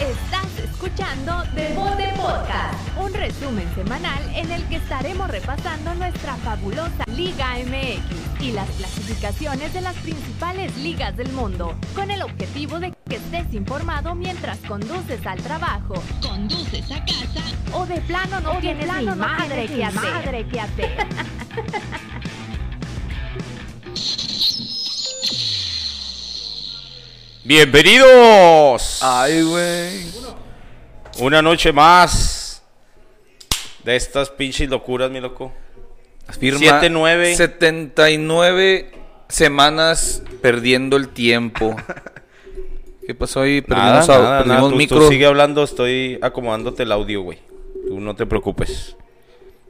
Estás escuchando Deporte Podcast, un resumen semanal en el que estaremos repasando nuestra fabulosa Liga MX y las clasificaciones de las principales ligas del mundo, con el objetivo de que estés informado mientras conduces al trabajo, conduces a casa o de plano no tienes plano ni no madre tienes que hacer. madre que hacer. Bienvenidos. Ay, güey. Una noche más de estas pinches locuras, mi loco. Firma 7-9. 79 semanas perdiendo el tiempo. ¿Qué pasó ahí? Nada, Perdimos, nada, perdimos nada. Tú, micro. tú sigue hablando, estoy acomodándote el audio, güey. Tú no te preocupes.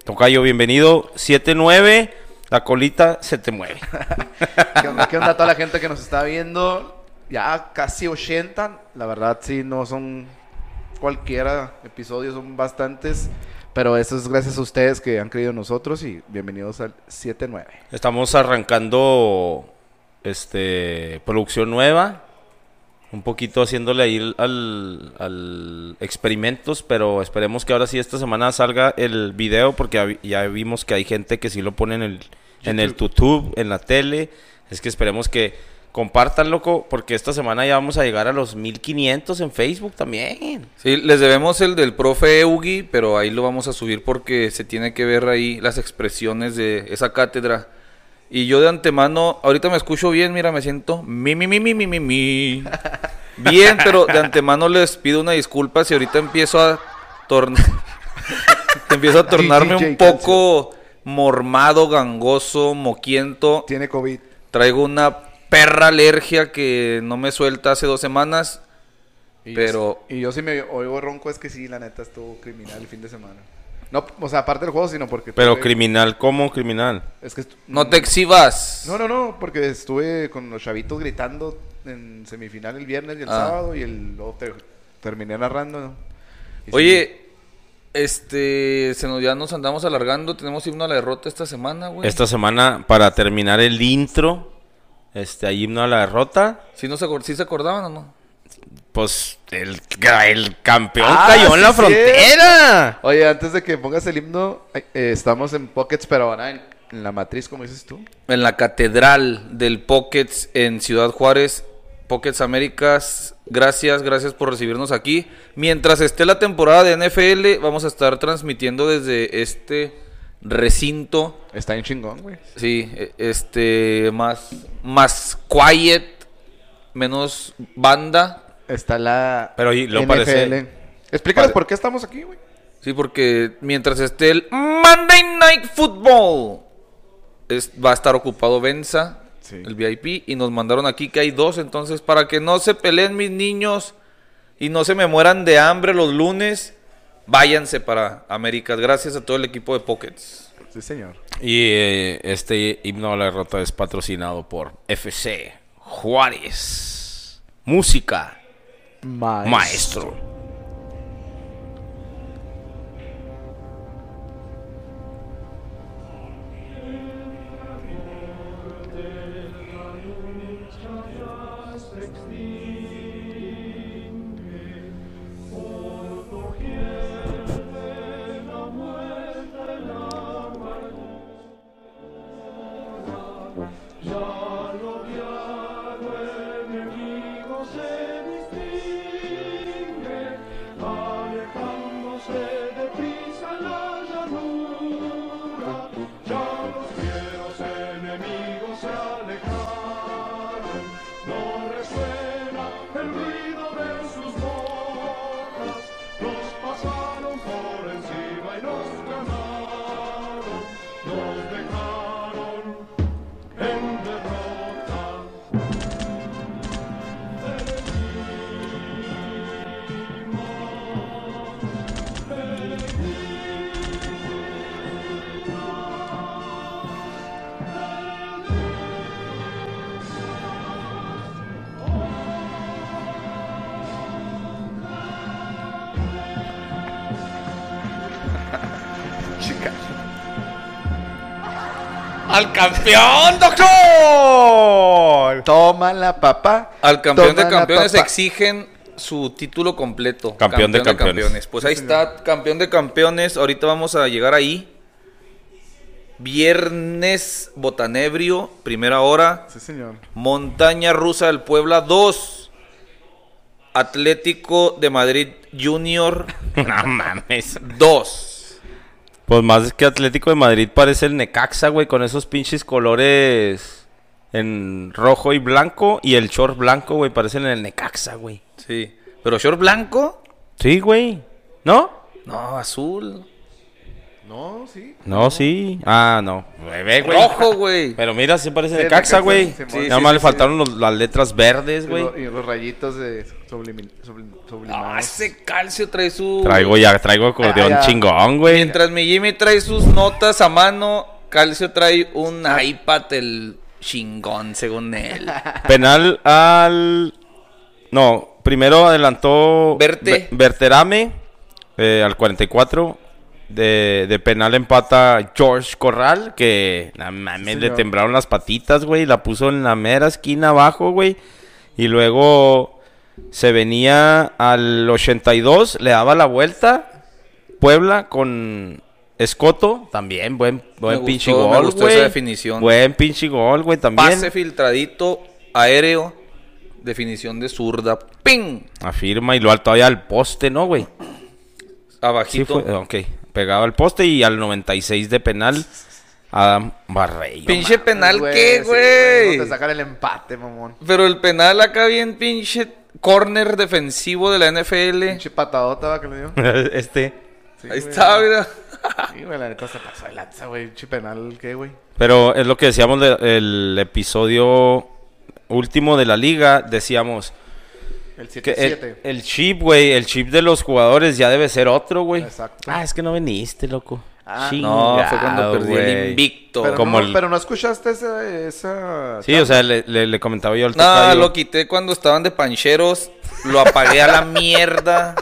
Tocayo, bienvenido. 7-9. La colita se te mueve. ¿Qué onda, qué onda a toda la gente que nos está viendo? Ya casi 80. La verdad, sí, no son cualquiera episodios, son bastantes. Pero eso es gracias a ustedes que han creído en nosotros y bienvenidos al 7-9. Estamos arrancando este producción nueva. Un poquito haciéndole ahí al, al experimentos, pero esperemos que ahora sí esta semana salga el video porque ya vimos que hay gente que sí lo pone en el, en el YouTube, en la tele. Es que esperemos que compartan, loco, porque esta semana ya vamos a llegar a los 1500 en Facebook también. Sí, les debemos el del profe Eugi, pero ahí lo vamos a subir porque se tiene que ver ahí las expresiones de esa cátedra. Y yo de antemano, ahorita me escucho bien, mira, me siento mi, mi, mi, mi, mi, mi, mi. Bien, pero de antemano les pido una disculpa si ahorita empiezo a tornar... empiezo a tornarme un poco mormado, gangoso, moquiento. Tiene COVID. Traigo una perra alergia que no me suelta hace dos semanas. Y Pero- Yo, y yo sí me oigo ronco, es que sí, la neta estuvo criminal el fin de semana. No, o sea, aparte del juego, sino porque... Pero tuve- criminal, ¿cómo criminal? Es que... No te exhibas. No, no, no, porque estuve con los chavitos gritando en semifinal el viernes y el Ah. sábado y el, luego te- terminé narrando. ¿no? Sí, Oye, este, se nos, ya nos andamos alargando. Tenemos himno a la derrota esta semana, güey. Esta semana, para terminar el intro, este, hay himno a la derrota. ¿Sí, no se, sí se acordaban o no? Pues el, el campeón Ah, cayó en sí, la sí. frontera. Oye, antes de que pongas el himno, eh, estamos en Pockets, pero ahora en, en la matriz, como dices tú. En la catedral del Pockets en Ciudad Juárez. Pockets Américas, gracias, gracias por recibirnos aquí. Mientras esté la temporada de NFL, vamos a estar transmitiendo desde este recinto. Está en chingón, güey. Sí, e- este, más, más quiet, menos banda. Está la Pero y lo NFL. parece- Explícales pare- por qué estamos aquí, güey. Sí, porque mientras esté el Monday Night Football, es- va a estar ocupado Benza, Sí. el VIP, y nos mandaron aquí que hay dos, entonces para que no se peleen mis niños y no se me mueran de hambre los lunes, váyanse para Américas. Gracias a todo el equipo de Pockets. Sí, señor. Y eh, este himno a la derrota es patrocinado por FC Juárez. Música, maestro. ¡Al campeón, doctor! Toma la papá. Al campeón de campeones papá. exigen su título completo. Campeón de campeones. Pues ahí está, campeón de campeones. Ahorita vamos a llegar ahí. Viernes Botanebrio, primera hora. Sí, señor. Montaña Rusa del Puebla 2. Atlético de Madrid Junior No mames. 2. Pues más que Atlético de Madrid parece el Necaxa, güey, con esos pinches colores en rojo y blanco. Y el short blanco, güey, parecen el Necaxa, güey. Sí. Pero short blanco? Sí, güey. ¿No? No, azul. No, sí. No, sí. Ah, no. Bebé, güey. Rojo, güey. Pero mira, sí parece Sí, Necaxa, Necaxa, güey. sí, Nada más sí, le sí. faltaron los- las letras verdes, Y, güey. lo- y los rayitos de sublimi- sublim- sublimados. No, ese calcio trae su. Traigo ya, traigo acordeón Ah, ya. chingón, güey. Mientras mi Jimmy trae sus notas a mano, Calcio trae un iPad, el chingón, según él. Penal al. No, primero adelantó. Verte. Ve- Verterame eh, al 44. De, de penal empata George Corral. Que no mames, le temblaron las patitas, güey. La puso en la mera esquina abajo, güey. Y luego se venía al 82. Le daba la vuelta. Puebla con Escoto. También, buen, buen Me pinche gustó, me gol, gustó güey. esa definición. Buen pinche gol, güey, también. Pase filtradito, aéreo, definición de zurda, ¡ping! Afirma y lo alto todavía al poste, ¿no, güey? Sí Abajito. fue, ok. Pegado al poste y al 96 de penal Adam Barreiro. pinche penal, Güey, ¿qué, sí, güey? No te sacan el empate, mamón. Pero el penal acá bien pinche corner defensivo de la NFL. Pinche patadota va que le dio. este. Sí, Ahí güey. está, mira. Sí, güey, la neta se pasó de lanza, güey. Pinche penal, ¿qué, güey? Pero es lo que decíamos del episodio último de la liga. Decíamos El que el, 7-7. el chip, güey, el chip de los jugadores ya debe ser otro, güey. Exacto. Ah, es que no veniste, loco. Ah, No, fue cuando Chingado, perdí el invicto. Pero, como no, el- pero no escuchaste esa... esa Sí, o sea, le, le- le comentaba yo al No, tocayo. lo quité cuando estaban de pancheros. Lo apagué a la mierda.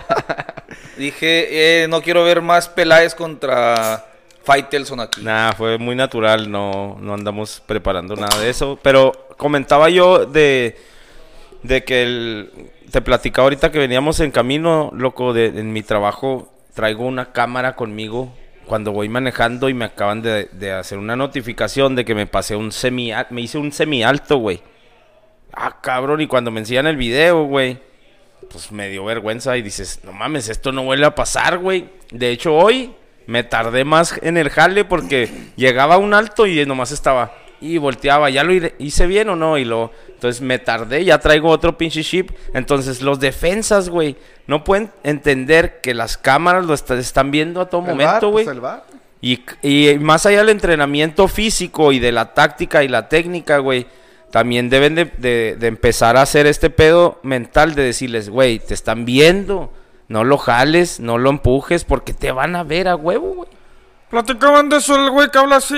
Dije, eh, no quiero ver más Peláez contra Faitelson aquí. Nah, fue muy natural, no, no andamos preparando nada de eso. Pero comentaba yo de, de que el, te platicaba ahorita que veníamos en camino, loco, de, en mi trabajo traigo una cámara conmigo cuando voy manejando y me acaban de, de hacer una notificación de que me pasé un semi, me hice un semi alto, güey. Ah, cabrón, y cuando me enseñan el video, güey, pues me dio vergüenza y dices, no mames, esto no vuelve a pasar, güey. De hecho, hoy me tardé más en el jale porque llegaba a un alto y nomás estaba y volteaba, ¿ya lo hi- hice bien o no? Y lo, entonces me tardé, ya traigo otro pinche chip. Entonces los defensas, güey, no pueden entender que las cámaras lo est- están viendo a todo El momento, güey. pues. Y, y más allá del entrenamiento físico y de la táctica y la técnica, güey, también deben de, de- de empezar a hacer este pedo mental de decirles, güey, te están viendo, no lo jales, no lo empujes, porque te van a ver a huevo, güey. Platicaban de eso el güey que habla así,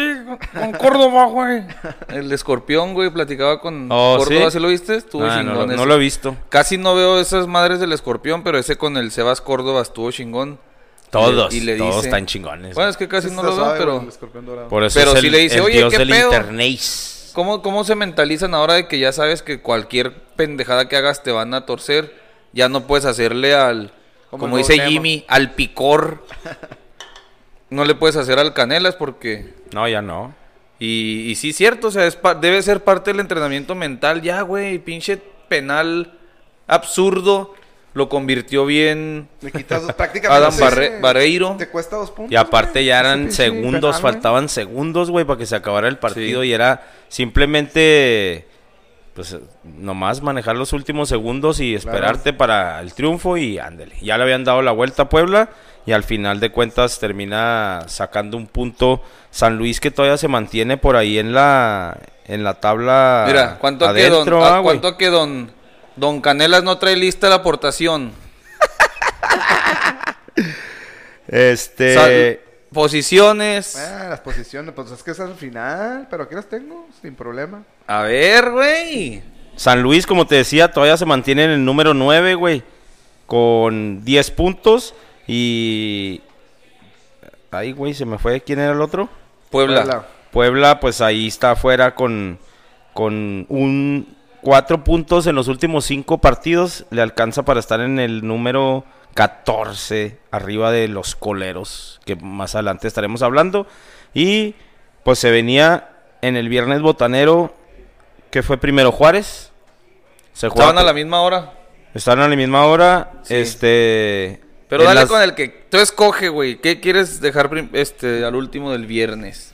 con Córdoba, güey. El escorpión, güey, platicaba con Oh, Córdoba, ¿sí? ¿sí lo viste? Estuvo Ah, no, chingón lo- no ese. lo he visto. Casi no veo esas madres del escorpión, pero ese con el Sebas Córdoba estuvo chingón. Todos, Y le todos dice- están chingones. Bueno, es que casi no lo veo, pero... el. Por eso pero es sí el, le dice, el "Oye, dios ¿qué del pedo?" internet. ¿Cómo, ¿Cómo se mentalizan ahora de que ya sabes que cualquier pendejada que hagas te van a torcer? Ya no puedes hacerle al, Como como, dice. Jimmy, al picor. No le puedes hacer al canelas porque... No, ya no. Y, y sí, cierto, o sea, es pa- debe ser parte del entrenamiento mental. Ya, güey, pinche penal absurdo. Lo convirtió bien Le quitas dos- prácticamente. Adam Barre- Barreiro. Te cuesta dos puntos. Y aparte ya eran segundos, penal, faltaban segundos, güey, para que se acabara el partido Sí. y era simplemente, pues, nomás manejar los últimos segundos y esperarte para el triunfo y ándele. Ya le habían dado la vuelta a Puebla y al final de cuentas termina sacando un punto San Luis que todavía se mantiene por ahí en la en la tabla Mira, ¿cuánto que adentro, don, ah, cuánto que don, don Canelas no trae lista la aportación? Este Sal- posiciones. Ah, las posiciones, pues es que es al final, pero aquí las tengo, sin problema. A ver, güey. San Luis, como te decía, todavía se mantiene en el número 9, güey. Con 10 puntos. Y. Ay, güey, se me fue. ¿Quién era el otro? Puebla. Puebla. Puebla, pues ahí está afuera con, con un cuatro puntos en los últimos cinco partidos. Le alcanza para estar en el número 14, arriba de los coleros, que más adelante estaremos hablando. Y pues se venía en el viernes botanero, que fue primero Juárez. Se Estaban jugaba- a la misma hora. Estaban a la misma hora. Sí. Este. Pero dale las- con el que tú escoge, güey. ¿Qué quieres dejar este al último del viernes?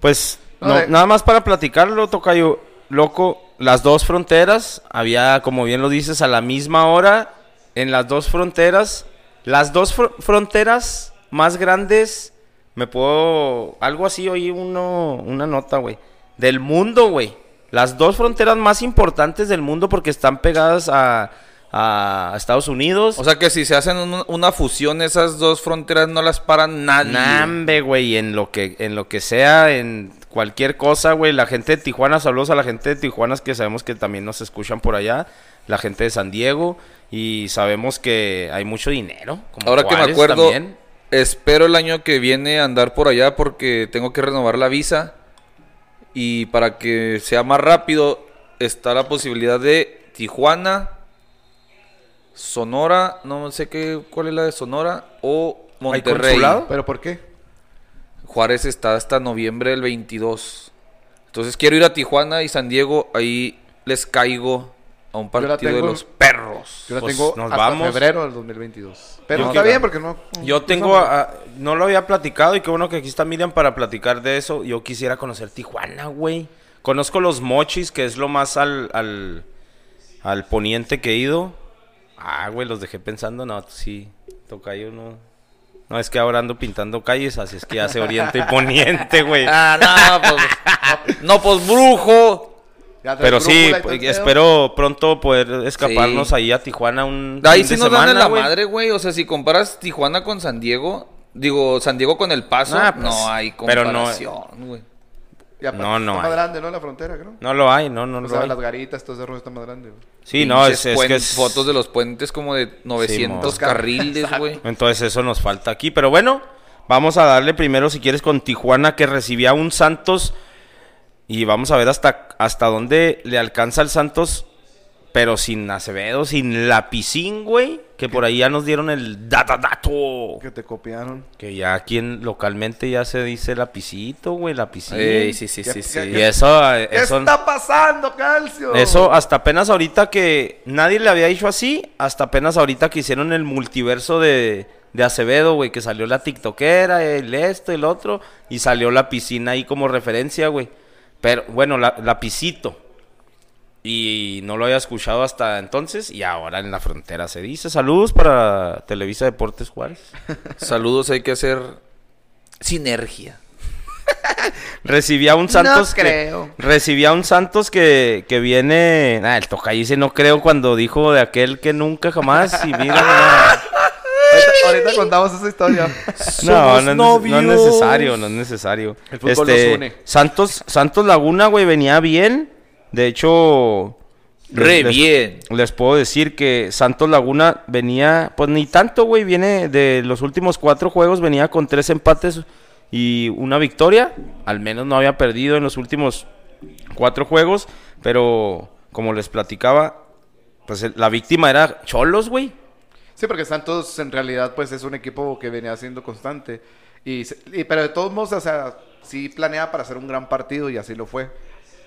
Pues No, no, de- nada más para platicarlo, Tocayo. Loco, las dos fronteras, había, como bien lo dices, a la misma hora, en las dos fronteras, las dos fr- fronteras más grandes, me puedo, algo así, oí uno, una nota, güey, del mundo, güey. Las dos fronteras más importantes del mundo porque están pegadas a, a Estados Unidos. O sea que si se hacen un- una fusión, esas dos fronteras no las paran nadie. Nambe, güey, en lo que en lo que sea, en cualquier cosa, güey. La gente de Tijuana, saludos a la gente de Tijuana que sabemos que también nos escuchan por allá. La gente de San Diego y sabemos que hay mucho dinero. como Ahora que me acuerdo, también. espero el año que viene andar por allá porque tengo que renovar la visa. Y para que sea más rápido, está la posibilidad de Tijuana, Sonora, no sé qué, cuál es la de Sonora, o Monterrey. consulado? ¿Pero por qué? Juárez está hasta noviembre del 22. Entonces quiero ir a Tijuana y San Diego, ahí les caigo a un partido de los perros. Yo la Pues, tengo nos hasta vamos. febrero del 2022. Pero Yo está bien porque no... Yo tengo, a- a- no lo había platicado y qué bueno que aquí está Miriam para platicar de eso. Yo quisiera conocer Tijuana, güey. Conozco los mochis, que es lo más al, al, al poniente que he ido. Ah, güey, los dejé pensando, no, sí, tocayo no. No, es que ahora ando pintando calles, así es que hace oriente y poniente, güey. Ah, no, pues, no, pues brujo. Pero sí, pues, espero pronto poder escaparnos Sí. ahí a Tijuana un Ahí sí nos dan en semana, la güey. madre, güey. O sea, si comparas Tijuana con San Diego, digo, San Diego con El Paso, Ah, pues, no hay no- comparación, güey. Aparte No, no Está hay. más grande, ¿no? La frontera, creo. No lo hay, no, no o lo sea, hay. las garitas, todo ese rollo está más grande, güey. Sí, no, es, es que es... Fotos de los puentes como de 900 mo. carriles, güey. Entonces eso nos falta aquí. Pero bueno, vamos a darle primero, si quieres, con Tijuana, que recibía un Santos. Y vamos a ver hasta, hasta dónde le alcanza el Santos. Pero sin Acevedo, sin Lapicín, güey. Que por ahí ya nos dieron el data dato. Que te copiaron. Que ya aquí en- localmente ya se dice lapicito, güey, lapicín. Ey, sí, sí, ¿Qué- sí, qué- sí. Y eso, eh, ¿Qué eso, está pasando, Calcio? eso hasta apenas ahorita que nadie le había dicho así, hasta apenas ahorita que hicieron el multiverso de, de Acevedo, güey, que salió la tiktokera, el esto, el otro, y salió la piscina ahí como referencia, güey. Pero, bueno, la, lapicito. Y no lo había escuchado hasta entonces, y ahora en la frontera se dice. Saludos para Televisa Deportes Juárez. Saludos, hay que hacer sinergia. Recibía un Santos no que- creo. Recibía un Santos que, que viene. Ah, el toca dice no creo cuando dijo de aquel que nunca jamás. Y mira, Ahorita, ahorita contamos esa historia. no, Somos no, es no necesario, no es necesario. El fútbol nos une. Santos, Santos Laguna, güey, venía bien. De hecho, Re les- bien. Les puedo decir que Santos Laguna venía, pues ni tanto, güey, viene de los últimos cuatro juegos, venía con tres empates y una victoria. Al menos no había perdido en los últimos cuatro juegos, pero como les platicaba, pues la víctima era Cholos, güey. Sí, porque Santos en realidad pues es un equipo que venía siendo constante. Y, se- y- pero de todos modos, o sea, sí planeaba para hacer un gran partido y así lo fue.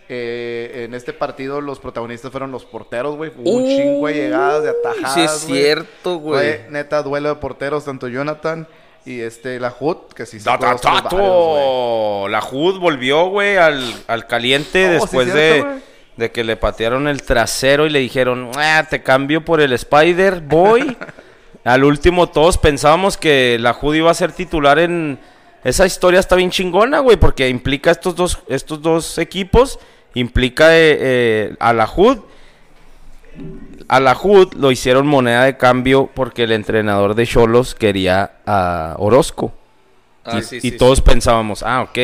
Eh, en este partido los protagonistas fueron los porteros, güey. Hubo un chingo de llegadas, de atajadas. Sí, es cierto, güey. Fue neta duelo de porteros, tanto Jonathan y este la Hood, que sí Da, sacó da, varios. La Hood volvió, güey, al, al caliente Oh, sí, después cierto, de, de que le patearon el trasero y le dijeron, "Ah, te cambio por el Spider Boy. al último todos pensábamos que la Hood iba a ser titular en... Esa historia está bien chingona, güey, porque implica estos dos, estos dos equipos, implica eh, eh, a la Hood a la HUD lo hicieron moneda de cambio porque el entrenador de Cholos quería a Orozco. Ah, y sí, y sí, todos pensábamos, ah, ok,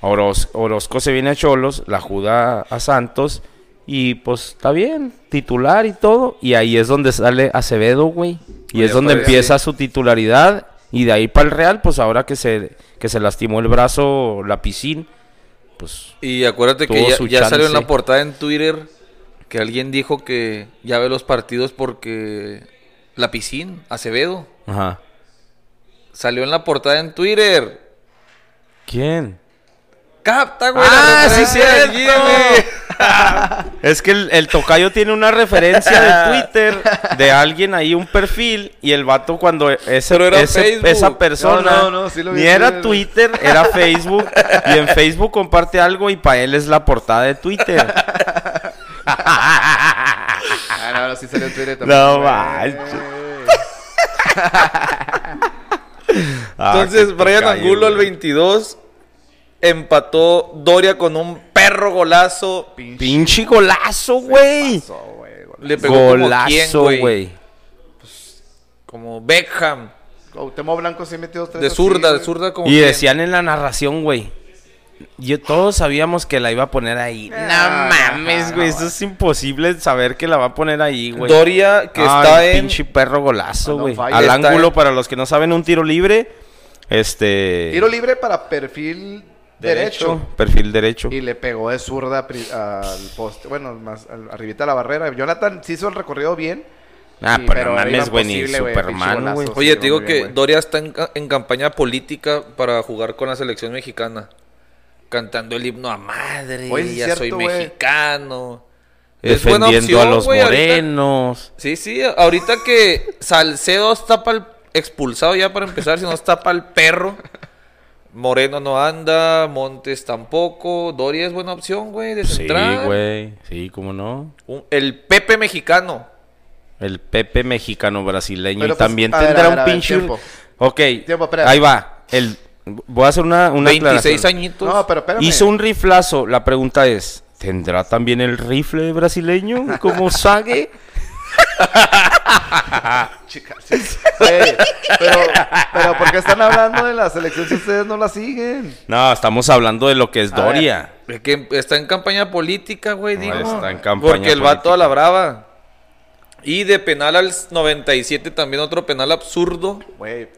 Oroz- Orozco se viene a Cholos, la HUD a, a Santos, y pues está bien, titular y todo. Y ahí es donde sale Acevedo, güey. Y Oye, es donde pues, empieza su titularidad. Y de ahí para el Real, pues ahora que se, que se lastimó el brazo la piscina, pues Y acuérdate que ya, salió en la portada en Twitter que alguien dijo que ya ve los partidos porque la piscina, Acevedo, ajá. salió en la portada en Twitter. ¿Quién? Capta, güey. Ah, sí, cierto. Es que el, el tocayo tiene una referencia de Twitter de alguien ahí, un perfil, y el vato cuando ese, ese- esa persona No, no, no, sí lo vi ni era Twitter. Twitter, era Facebook, y en Facebook comparte algo y para él es la portada de Twitter. Ah, no, ahora sí salió en Twitter también. No manches. Ah, Entonces, qué Brian Angulo al güey. 22 empató Doria con un perro golazo. Pinche golazo, güey. Le pegó Golazo, güey. güey. Como Beckham. Cuauhtémoc Blanco sí metió dos tres De así, zurda, de zurda como Y decían en la narración, güey. Yo todos sabíamos que la iba a poner ahí. no Ah, mames, no, güey. no, Eso es imposible saber que la va a poner ahí, güey. Doria, que Ay, está en. pinche perro golazo, güey. Al ángulo, en- para los que no saben, un tiro libre. Este. Tiro libre para perfil derecho. Perfil derecho. Y le pegó de zurda al poste. Bueno, más al- arribita de la barrera. Jonathan sí hizo el recorrido bien. Ah, Sí, pero, no mames, güey, ni Superman, güey. Oye, Sí, te digo que bien. Doria está en, ca- en campaña política para jugar con la selección mexicana. Cantando el himno a madre. Oye, ya soy mexicano. Es buena Defendiendo opción, a los ahorita. morenos. Sí, sí, ahorita que Salcedo está para expulsado ya para empezar, si no está para el perro. Moreno no anda, Montes tampoco. Doria es buena opción, güey, de Sí, central. güey. Sí, cómo no. Un- El Pepe mexicano. El Pepe mexicano brasileño. Pero, pues, también tendrá ver, un ver, pinche. tiempo. Ok. Tiempo. Ahí va. El... Voy a hacer una, una 26 aclaración. añitos. No, pero espérame. Hizo un riflazo. La pregunta es: ¿tendrá también el rifle brasileño como Sage? Chicas, sí. Güey, pero, pero ¿por qué están hablando de la selección si ustedes no la siguen? No, estamos hablando de lo que es A ver. Doria. Es que está en campaña política, güey, No, digo. está en campaña Porque el vato a la brava. Y de penal al 97 también otro penal absurdo. Güey.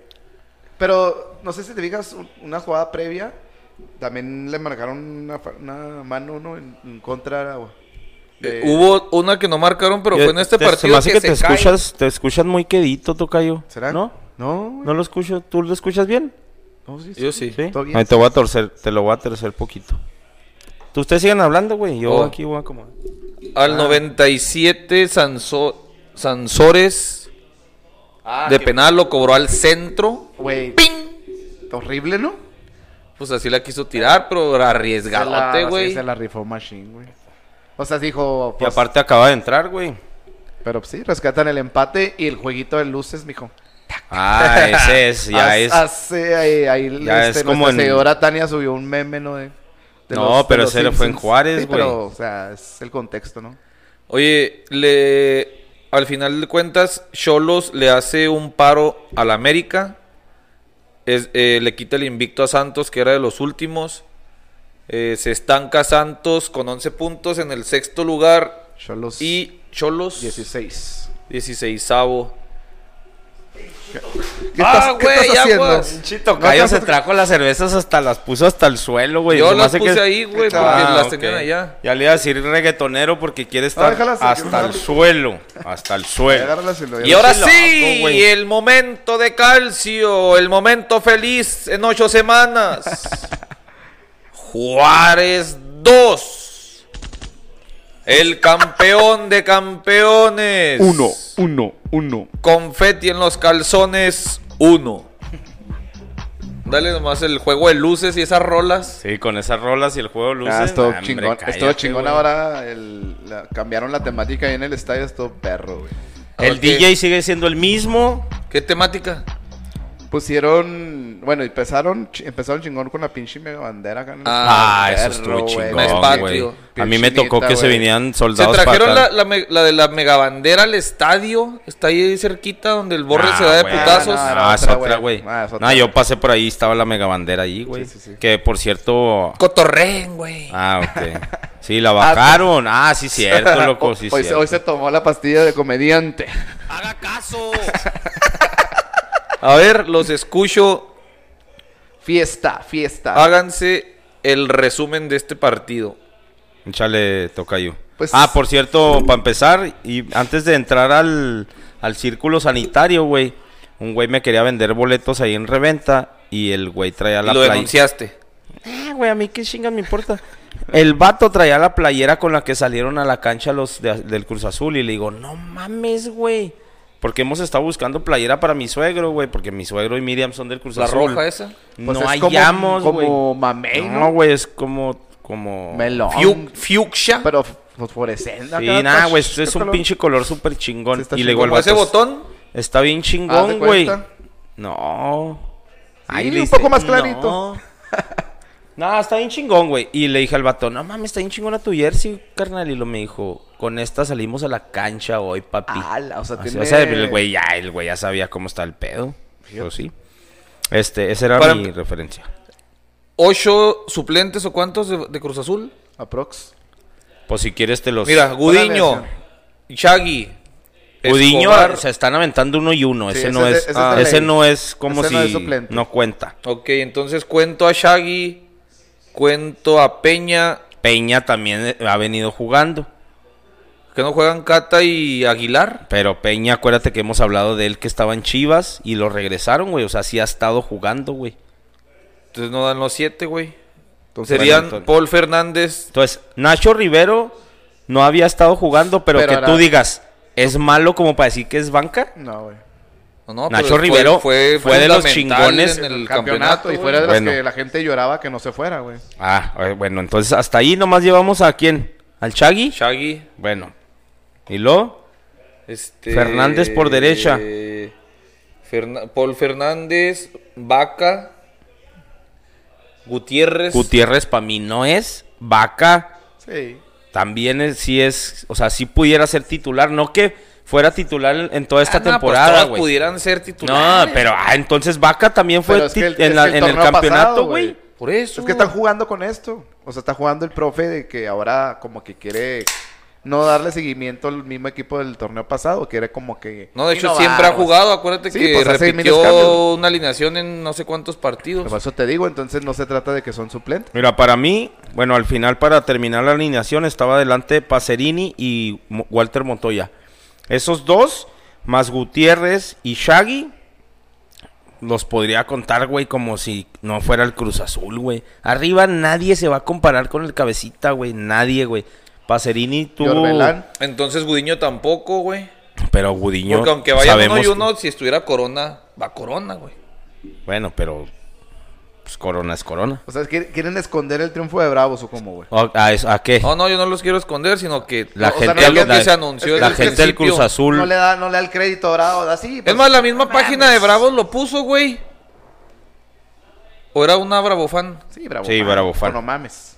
Pero no sé si te fijas, un- una jugada previa, también le marcaron una, mano ¿no? en, en contra. de- Eh, Hubo una que no marcaron, pero fue en este Te- se me partido hace que, que, te se cae. escuchas, te escuchas muy quedito, Tocayo. ¿Será? ¿No? No, güey. ¿No lo escucho? ¿Tú lo escuchas bien? No, sí, Yo sí. Sí. Todo bien. Ahí te voy a torcer, te lo voy a torcer poquito. Tú ustedes sigan hablando, güey. Yo Oh. aquí voy a acomodar. Al 97 Sanso- Sansores Ah, de penal lo cobró al centro. Güey. Horrible, ¿no? Pues así la quiso tirar, pero Se arriesgadote, la- güey. sí, Se la rifó Machine, güey. O sea, dijo. Y pues, aparte acaba de entrar, güey. Pero sí, rescatan el empate y el jueguito de luces, mijo. Ah, ese es, ya Haz- es. Hace ahí, ahí ya este, es como en- seguidora Tania subió un meme, ¿no? De, de No, pero ese le fue en. Juárez, Sí, güey. pero, o sea, es el contexto, ¿no? Oye, le al final de cuentas, Cholos le hace un paro al América. Es- eh, le quita el invicto a Santos, que era de los últimos. Eh, se estanca Santos con 11 puntos en el sexto lugar. Cholos Y Cholos 16. 16 ¿Qué Ah, estás, ¿qué güey, estás ya, haciendo? pues. Chito No Cayo se trajo las cervezas hasta las puso hasta el suelo, güey. Yo las puse que- ahí, güey, porque Ah, las ok. tenían allá. Ya le iba a decir reggaetonero porque quiere estar déjalas aquí, hasta el suelo. Hasta el suelo. Y ahora sí güey. el momento de calcio, el momento feliz en ocho semanas. Juárez 2. El campeón de campeones. uno, uno. Confeti en los calzones 1. Dale nomás el juego de luces y esas rolas. Sí, con esas rolas y el juego de luces. Ah, estuvo hombre, chingón. cállate, estuvo chingón güey. ahora. El, la- cambiaron la temática ahí en el estadio. Estuvo perro, güey. El Ahora, ¿qué- DJ sigue siendo el mismo. ¿Qué temática? Pusieron. Bueno, empezaron, empezaron chingón con la pinche mega bandera acá en el Ah, estadio. eso Perro, estuvo chingón, güey. A mí me tocó que se güey. vinían Se soldados trajeron para la, la, de la megabandera al estadio. Está ahí cerquita donde el borre Ah, se da de putazos. no, No, es otra, otra, güey. Ah. No, yo pasé por ahí, estaba la mega bandera ahí, güey. Sí, sí, sí. Que por cierto. Cotorren, güey. Ah, ok. Sí, la bajaron. Ah, sí, cierto, loco. Sí, hoy, cierto. hoy se tomó la pastilla de comediante. Haga caso. A ver, los escucho. Fiesta, fiesta. Háganse el resumen de este partido. Échale, tocayo. Pues- ah, por cierto, para empezar, y antes de entrar al, al círculo sanitario, güey, un güey me quería vender boletos ahí en reventa y el güey traía Y la lo playa. denunciaste. Ah, güey, a mí qué chingas me importa. El vato traía la playera con la que salieron a la cancha los de- del Cruz Azul y le digo, no mames, güey. Porque hemos estado buscando playera para mi suegro, güey, porque mi suegro y Miriam son del Cruz La Azul. roja esa. Pues no es hallamos, como, güey. como mamey, No, ¿no? güey, es como como Melón. Fiu- Fuchsia. Pero fosforescente. Sí, nada, güey, ¿qué es un color? pinche color súper chingón. Sí, está y le digo al Como ese botón. Está bien chingón, güey. No. Sí, le un poco más clarito. No. No, está bien chingón, güey. Y le dije al vato, no mames, está bien chingona tu jersey, carnal. Y lo me dijo, con esta salimos a la cancha hoy, papi. Ala, o sea, Así, tiene... o sea, el güey ya, el güey ya sabía cómo está el pedo. Pero sí. Este, esa era Para- mi referencia. ¿Ocho suplentes o cuántos de, de Cruz Azul? Aprox. Pues si quieres te los... Mira, Gudiño, alineación. Gudiño Shaggy, Escobar. se están aventando uno y uno. Sí, ese, ese no es es, de- ese ah, ese no es como Ese no es si suplente. no cuenta. Ok, entonces cuento a Shaggy, cuento a Peña, Peña también eh, ha venido jugando. que no juegan Cata y Aguilar. Pero Peña, acuérdate que hemos hablado de él que estaba en Chivas y lo regresaron, güey. O sea, sí ha estado jugando, güey. Entonces no dan los siete, güey. Entonces, Serían bueno, entonces- Paul Fernández. Entonces, Nacho Rivero no había estado jugando, pero, Pero que tú digas, ¿es malo como para decir que es banca? No, güey. No, no, Nacho fue- Rivero fue, fue de los chingones en el campeonato. campeonato. y fuera de Bueno. las que la gente lloraba que no se fuera, güey. Ah, eh, bueno, entonces hasta ahí nomás llevamos a quién? ¿Al Chagui? Shaggy. Bueno. ¿Y lo? Este, Fernández por derecha. Ferna- Paul Fernández, Vaca, Gutiérrez. Gutiérrez para mí no es. Vaca Sí. también es, sí es, o sea, sí pudiera ser titular, no que fuera titular en, toda esta Ah, no, pues temporada, güey. pudieran ser titulares. No, pero ah, entonces Vaca también fue Pero es que el- en, la- que el en el campeonato, güey. Por eso. Es que están jugando con esto. O sea, está jugando el profe de que ahora como que quiere no darle seguimiento al mismo equipo del torneo pasado. Quiere como que... No, de hecho innovar, siempre ha jugado. Acuérdate Sí, que pues, repitió una alineación en no sé cuántos partidos. Por eso te digo, entonces no se trata de que son suplentes. Mira, para mí, bueno, al final para terminar la alineación estaba delante Pacerini y Walter Montoya. Esos dos, más Gutiérrez y Shaggy, los podría contar, güey, como si no fuera el Cruz Azul, güey. Arriba nadie se va a comparar con el cabecita, güey. Nadie, güey. Pacerini. Orbelán, Entonces Gudiño tampoco, güey. Pero Gudiño... Porque aunque vayan uno y uno, si estuviera Corona, va Corona, güey. Bueno, pero... Pues Corona es Corona. O sea, ¿quieren- ¿quieren esconder el triunfo de Bravos o cómo, güey? ¿A, a eso- a qué? No, no, yo no los quiero esconder, sino que La gente, no que se anunció la gente del. Cruz Azul... No le da, no le da el crédito a Bravos, así. Es pues, más, la misma no página de. Bravos lo puso, güey. O era una Bravo fan Sí, Bravo. Sí, fan, Bravo fan. No mames.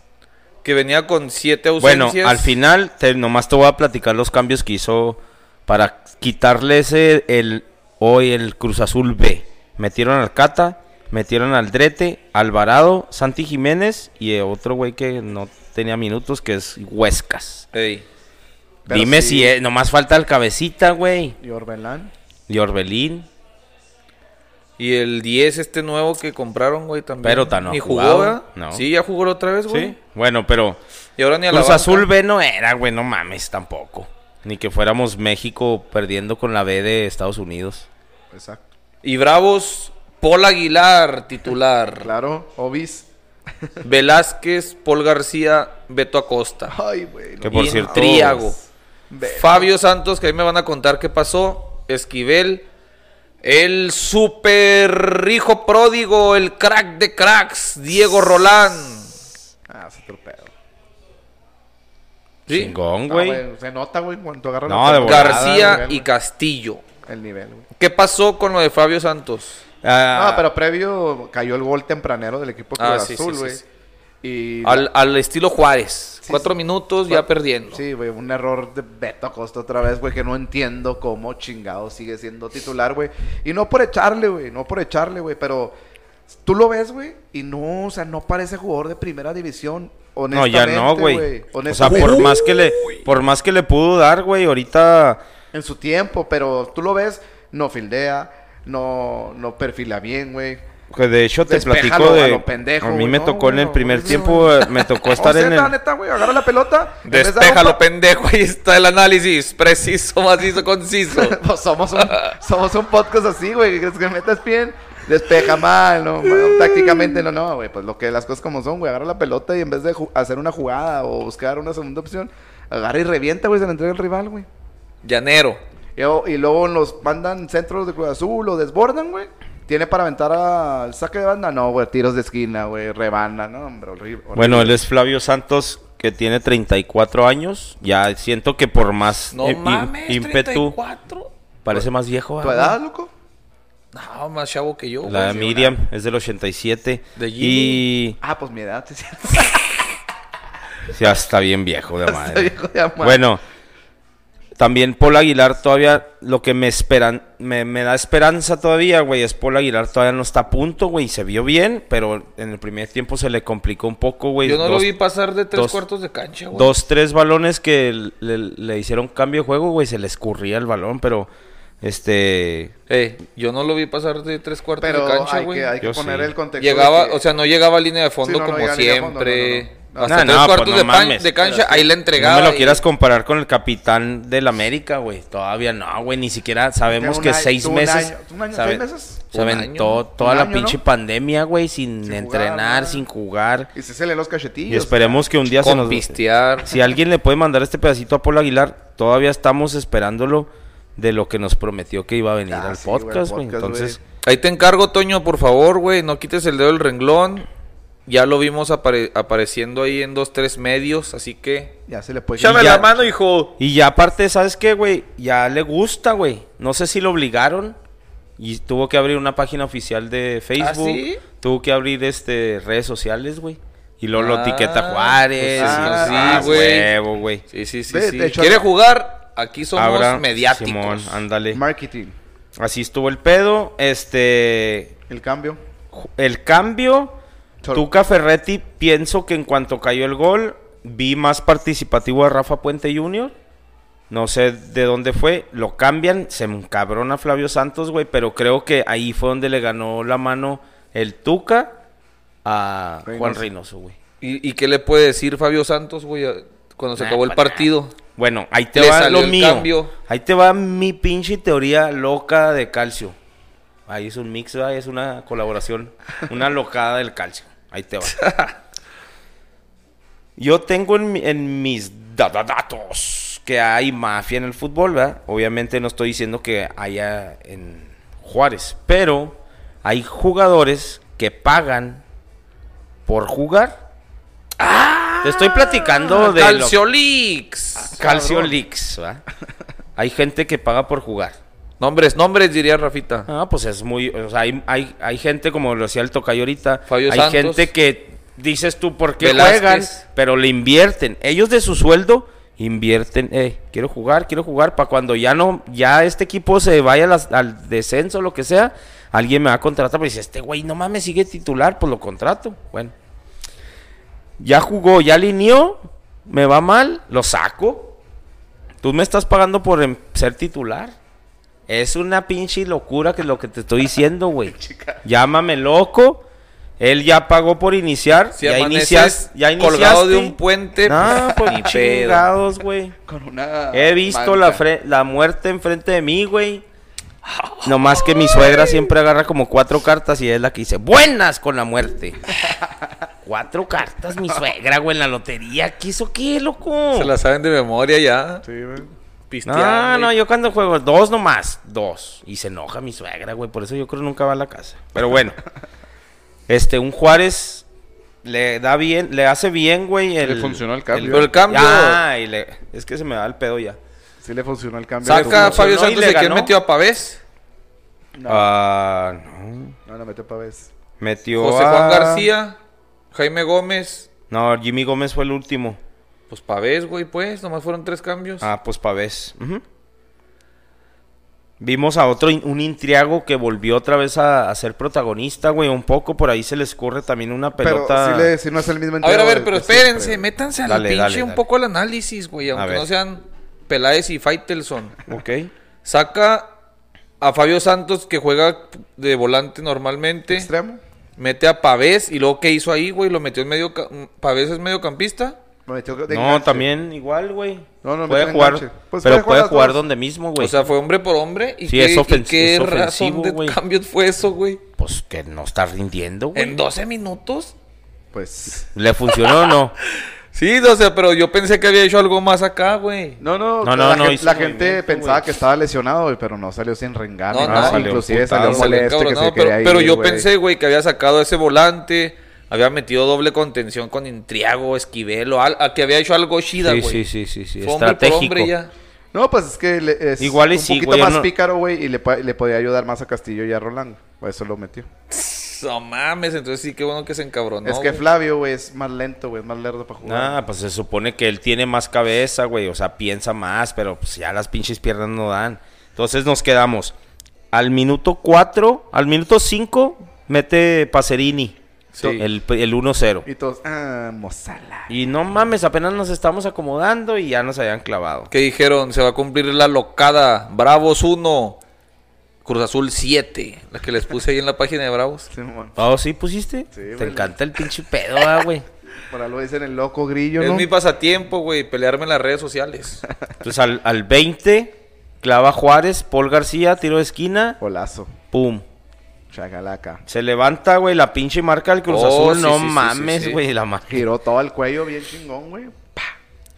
que venía con siete Bueno, ausencias. al final, te- nomás te voy a platicar los cambios que hizo para quitarle ese, el, hoy el Cruz Azul B. Metieron al Cata, metieron al Drete, Alvarado, Santi Jiménez y otro güey que no tenía minutos, que es Huescas. Ey. Dime sí. si eh, nomás falta el Cabecita, güey. Y Orbelán. Y Orbelín. Y el 10 este nuevo que compraron, güey, también. Pero tan no Ni jugó, jugado, ¿verdad? no. Sí, ya jugó la otra vez, güey. Sí. Bueno, pero Y ahora ni a la Cruz banca. Azul B no era, güey, no mames tampoco. Ni que fuéramos México perdiendo con la B de Estados Unidos. Exacto. Y Bravos, Paul Aguilar, titular. Claro, Obis. Velázquez, Paul García, Beto Acosta. Ay, güey. Que por Y cierto- Triago. Fabio Santos, que ahí me van a contar qué pasó. Esquivel. El super hijo pródigo, el crack de cracks, Diego Rolán. Ah, se torpedo. ¿Sí? Chingón, Ah, güey. se nota, güey, cuando agarra No, García el nivel, y Castillo. El nivel, güey. ¿Qué pasó con lo de Fabio Santos? Ah, No, pero previo cayó el gol tempranero del equipo Cruz Ah, sí, Azul, güey. sí, sí. Y Al, al estilo Juárez. Sí, Cuatro sí. minutos ya perdiendo. Sí, güey, un error de Beto Acosta otra vez, güey, que no entiendo cómo chingado sigue siendo titular, güey. Y no por echarle, güey, no por echarle, güey, pero tú lo ves, güey, y no, o sea, no parece jugador de primera división. no, Honestamente, ya no, güey. O sea, por más que le por más que le pudo dar, güey, ahorita en su tiempo, pero tú lo ves, no fildea, no, no perfila bien, güey. Que de hecho te Despéjalo platico de. a pendejo, a mí me no, tocó en el primer tiempo, me tocó estar No, en neta, el. neta, güey, agarra la pelota. en Despéjalo, pa- pendejo. Ahí está el análisis. Preciso, macizo, conciso. Pues somos un, somos un podcast así, güey. que ¿Crees que metas bien? Despeja mal, no, tácticamente no, no, güey. Pues lo que las cosas como son, güey. Agarra la pelota y en vez de hacer una jugada o buscar una segunda opción, agarra y revienta, güey, se la entrega al rival, güey. Llanero. Y, luego nos mandan centros de Cruz Azul o desbordan, güey. ¿Tiene para aventar al saque de banda? No, güey, tiros de esquina, güey, rebanda, no, hombre, horrible. Bueno, él es Flavio Santos, que tiene 34 años. Ya siento que por más No eh, mames, ímpetu 34. parece más viejo. ¿Tu edad, loco? No, más chavo que yo. La güey. Miriam es del 87. De y Ah, pues mi edad, sí, sí. ya está bien viejo de Está madre. viejo de amar. Bueno, también Paul Aguilar todavía, lo que me esperan, me, me da esperanza todavía, güey, es Paul Aguilar todavía no está a punto, güey, se vio bien, pero en el primer tiempo se le complicó un poco, güey. Yo no lo vi pasar de tres dos- cuartos de cancha, güey. Dos, tres balones que le, le hicieron cambio de juego, güey, se le escurría el balón, pero este... Eh, yo no lo vi pasar de tres cuartos Pero de cancha, hay güey. que, hay que poner sí. el contexto. Llegaba, que- o sea, no llegaba a línea de fondo Sí, no, no como fondo, siempre. no, no, no. Hasta No, tres no, cuartos pues de, no pan- mames. de cancha, ahí la entregaba. No me lo y- quieras comparar con el capitán del América, güey. Todavía no, güey. Ni siquiera sabemos que año- seis un meses. año- un año, sabe- ¿seis meses? Se aventó año. toda la año, pinche ¿no? pandemia, güey, sin, Sin entrenar, jugar, sin jugar. Y se le los cachetillos. Y esperemos que un día se Con nos. pistear. Si alguien le puede mandar este pedacito a Paul Aguilar, todavía estamos esperándolo de lo que nos prometió que iba a venir Ah, al sí, podcast, güey. Entonces, Ahí te encargo, Toño, por favor, güey. No quites el dedo del renglón. Ya lo vimos apare- apareciendo ahí en dos, tres medios, así que... Ya se le puede Échame ya- la mano, hijo. Y ya aparte, ¿sabes qué, güey? Ya le gusta, güey. No sé si lo obligaron. Y tuvo que abrir una página oficial de Facebook. ¿Ah, sí? Tuvo que abrir este redes sociales, güey. Y luego lo Ah, etiqueta Juárez. pues sí, y- sí, ah, güey. huevo, güey. Sí, sí, sí. Ve, sí. de hecho, ¿Quiere jugar? Aquí somos Abra- mediáticos. Simón, ándale. Marketing. Así estuvo el pedo. Este. El cambio. El cambio. Tuca Ferretti, pienso que en cuanto cayó el gol, vi más participativo a Rafa Puente Jr. No sé de dónde fue, lo cambian, se encabrona Flavio Santos, güey, pero creo que ahí fue donde le ganó la mano el Tuca a Juan Reynoso. Güey. ¿Y, y qué le puede decir Fabio Santos, güey, cuando se Nah, acabó el pues, partido? Bueno, ahí te Le va salió lo el mío. cambio. Ahí te va mi pinche teoría loca de calcio. Ahí es un mix, ¿verdad? es una colaboración, una locada del calcio. Ahí te va. Yo tengo en, mi- en mis da- da- datos que hay mafia en el fútbol, ¿verdad? Obviamente no estoy diciendo que haya en Juárez, pero hay jugadores que pagan por jugar. Te estoy platicando de lo- Calcio Leaks. Calcio Leaks, ¿va? Hay gente que paga por jugar. Nombres, nombres, diría Rafita. Ah, pues es muy, o sea, hay, hay, hay gente, como lo decía el tocayo ahorita, Fabio hay Santos. gente que dices tú por qué Velázquez. juegan, pero le invierten. Ellos de su sueldo invierten, eh, quiero jugar, quiero jugar, para cuando ya no, ya este equipo se vaya las- al descenso, lo que sea, alguien me va a contratar, pero dice, este güey, no mames, sigue titular, pues lo contrato. Bueno, ya jugó, ya alineó, me va mal, lo saco. Tú me estás pagando por em- ser titular. Es una pinche locura que es lo que te estoy diciendo, güey. Llámame loco. Él ya pagó por iniciar. Si ya, inicias, ya iniciaste. colgado de un puente, No, pues ni chingados, güey. Con una. He visto la, la muerte enfrente de mí, güey. Nomás que mi suegra siempre agarra como cuatro cartas y es la que dice, buenas con la muerte. cuatro cartas, mi suegra, güey, en la lotería. ¿Qué hizo qué, loco? Se la saben de memoria ya. Sí, güey. Pisteando. No, no, yo cuando juego dos nomás, dos. Y se enoja mi suegra, güey. Por eso yo creo que nunca va a la casa. Pero bueno, este, un Juárez le da bien, le hace bien, güey. El, Le funcionó el cambio. Pero el cambio- Ya, y le- es que se me da el pedo ya. Sí le funcionó el cambio. Saca a Fabio Santos y quién metió a Pavés. No, Ah, no. no, no metió para vez. Metió José a- Juan García. Jaime Gómez. No, Jimmy Gómez fue el último. Pues Pavés, güey, pues. Nomás fueron tres cambios. Ah, pues Pavés. Vimos a otro, un Intriago que volvió otra vez a, a ser protagonista, güey. Un poco por ahí se le escurre también una pelota. Pero le, sí no es el mismo A ver, a ver, pero espérense, siempre. métanse a la Dale, pinche dale, un dale. poco al análisis, güey, aunque no sean Peláez y Faitelson. Ok. Saca a Fabio Santos, que juega de volante normalmente. Extremo. Mete a Pavés y luego ¿qué hizo ahí, güey? Lo metió en medio... Pavés es mediocampista. Me metió de No, enganche. también igual, güey. No, no, puede jugar. Pues pero puede jugar donde mismo, güey. O sea, fue hombre por hombre. ¿Y Sí, qué, es y qué es razón de cambio fue eso, güey? pues que no está rindiendo, güey. ¿En 12 minutos? Pues. ¿Le funcionó o no? Sí, o sea, pero yo pensé que había hecho algo más acá, güey. No, no, No, no, la, no gen- hizo la gente pensaba güey. que estaba lesionado, güey, pero no salió sin rengar. No, salió Inclusive emputado, salió salió molesto que Encabronado, se pero, quería pero ir, yo güey. pensé, güey, que había sacado ese volante, había metido doble contención con Intriago, Esquivel, o al- a que había hecho algo chida, güey. sí, sí, sí, sí. Estratégico. hombre ya. No, pues es que le- es Igual y un sí, poquito más no- pícaro, güey, y le, po- le podía ayudar más a Castillo y a Roland. Por eso lo metió. No mames, entonces sí, qué bueno que se encabronó. es que. Flavio, güey, es más lento, güey, es más lerdo para jugar. Ah, pues se supone que él tiene más cabeza, güey. O sea, piensa más, pero pues ya las pinches piernas no dan. Entonces nos quedamos. Al minuto 4, al minuto 5, mete Pacerini. Sí. El, el 1-0. Y todos, ah, Mozala. Y no mames, apenas nos estamos acomodando y ya nos habían clavado. Que dijeron, se va a cumplir la locada. Bravos 1, Cruz Azul 7. La que les puse ahí en la página de Bravos. Sí. Oh, ¿sí pusiste? Sí, Te güey. encanta el pinche pedo, ah, güey. Por algo dicen el loco grillo, Es ¿no? mi pasatiempo, güey, pelearme en las redes sociales. Entonces al, al 20, clava Juárez, Paul García, tiro de esquina, Golazo. pum. Chacalaca. Se levanta, güey, la pinche marca del Cruz Oh, Azul. sí, no sí, sí, sí, mames, sí. güey, la ma- Giró todo el cuello bien chingón, güey.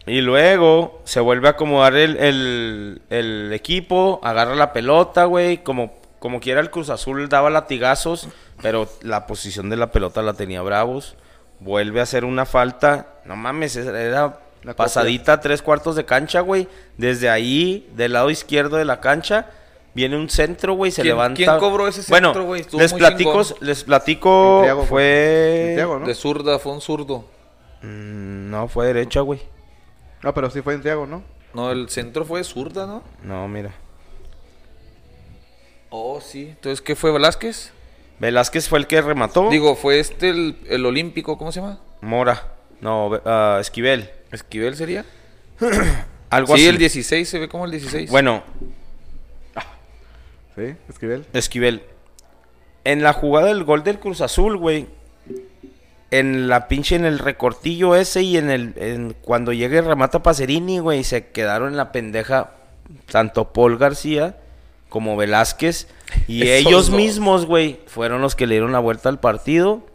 Y luego se vuelve a acomodar el, el- el equipo, agarra la pelota, güey. Como, como quiera el Cruz Azul daba latigazos, pero la posición de la pelota la tenía Bravos. Vuelve a hacer una falta. No mames, era- era La pasadita tres cuartos de cancha, güey. Desde ahí, del lado izquierdo de la cancha, viene un centro, güey, se ¿Quién- levanta. quién cobró ese centro, Bueno, güey? Estuvo les muy platico, les platico, Santiago fue. Santiago, ¿no? De zurda, fue un zurdo. Mm, No, fue derecha, güey. No, pero sí fue Santiago, ¿no? No, el centro fue zurda, ¿no? No, mira. Oh, sí. Entonces, ¿qué fue Velázquez? Velázquez fue el que remató. Digo, fue este el, el olímpico, ¿cómo se llama? Mora. No, ah, Esquivel. ¿Esquivel sería? Algo sí, así. el 16, se ve como el 16. Bueno, Sí, Esquivel. Esquivel. En la jugada del gol del Cruz Azul, güey. En la pinche, en el recortillo ese y en el. en- cuando llegue remata Pacerini, güey. Se quedaron en la pendeja. Tanto Paul García como Velázquez. Y ellos dos. mismos, güey. Fueron los que le dieron la vuelta al partido.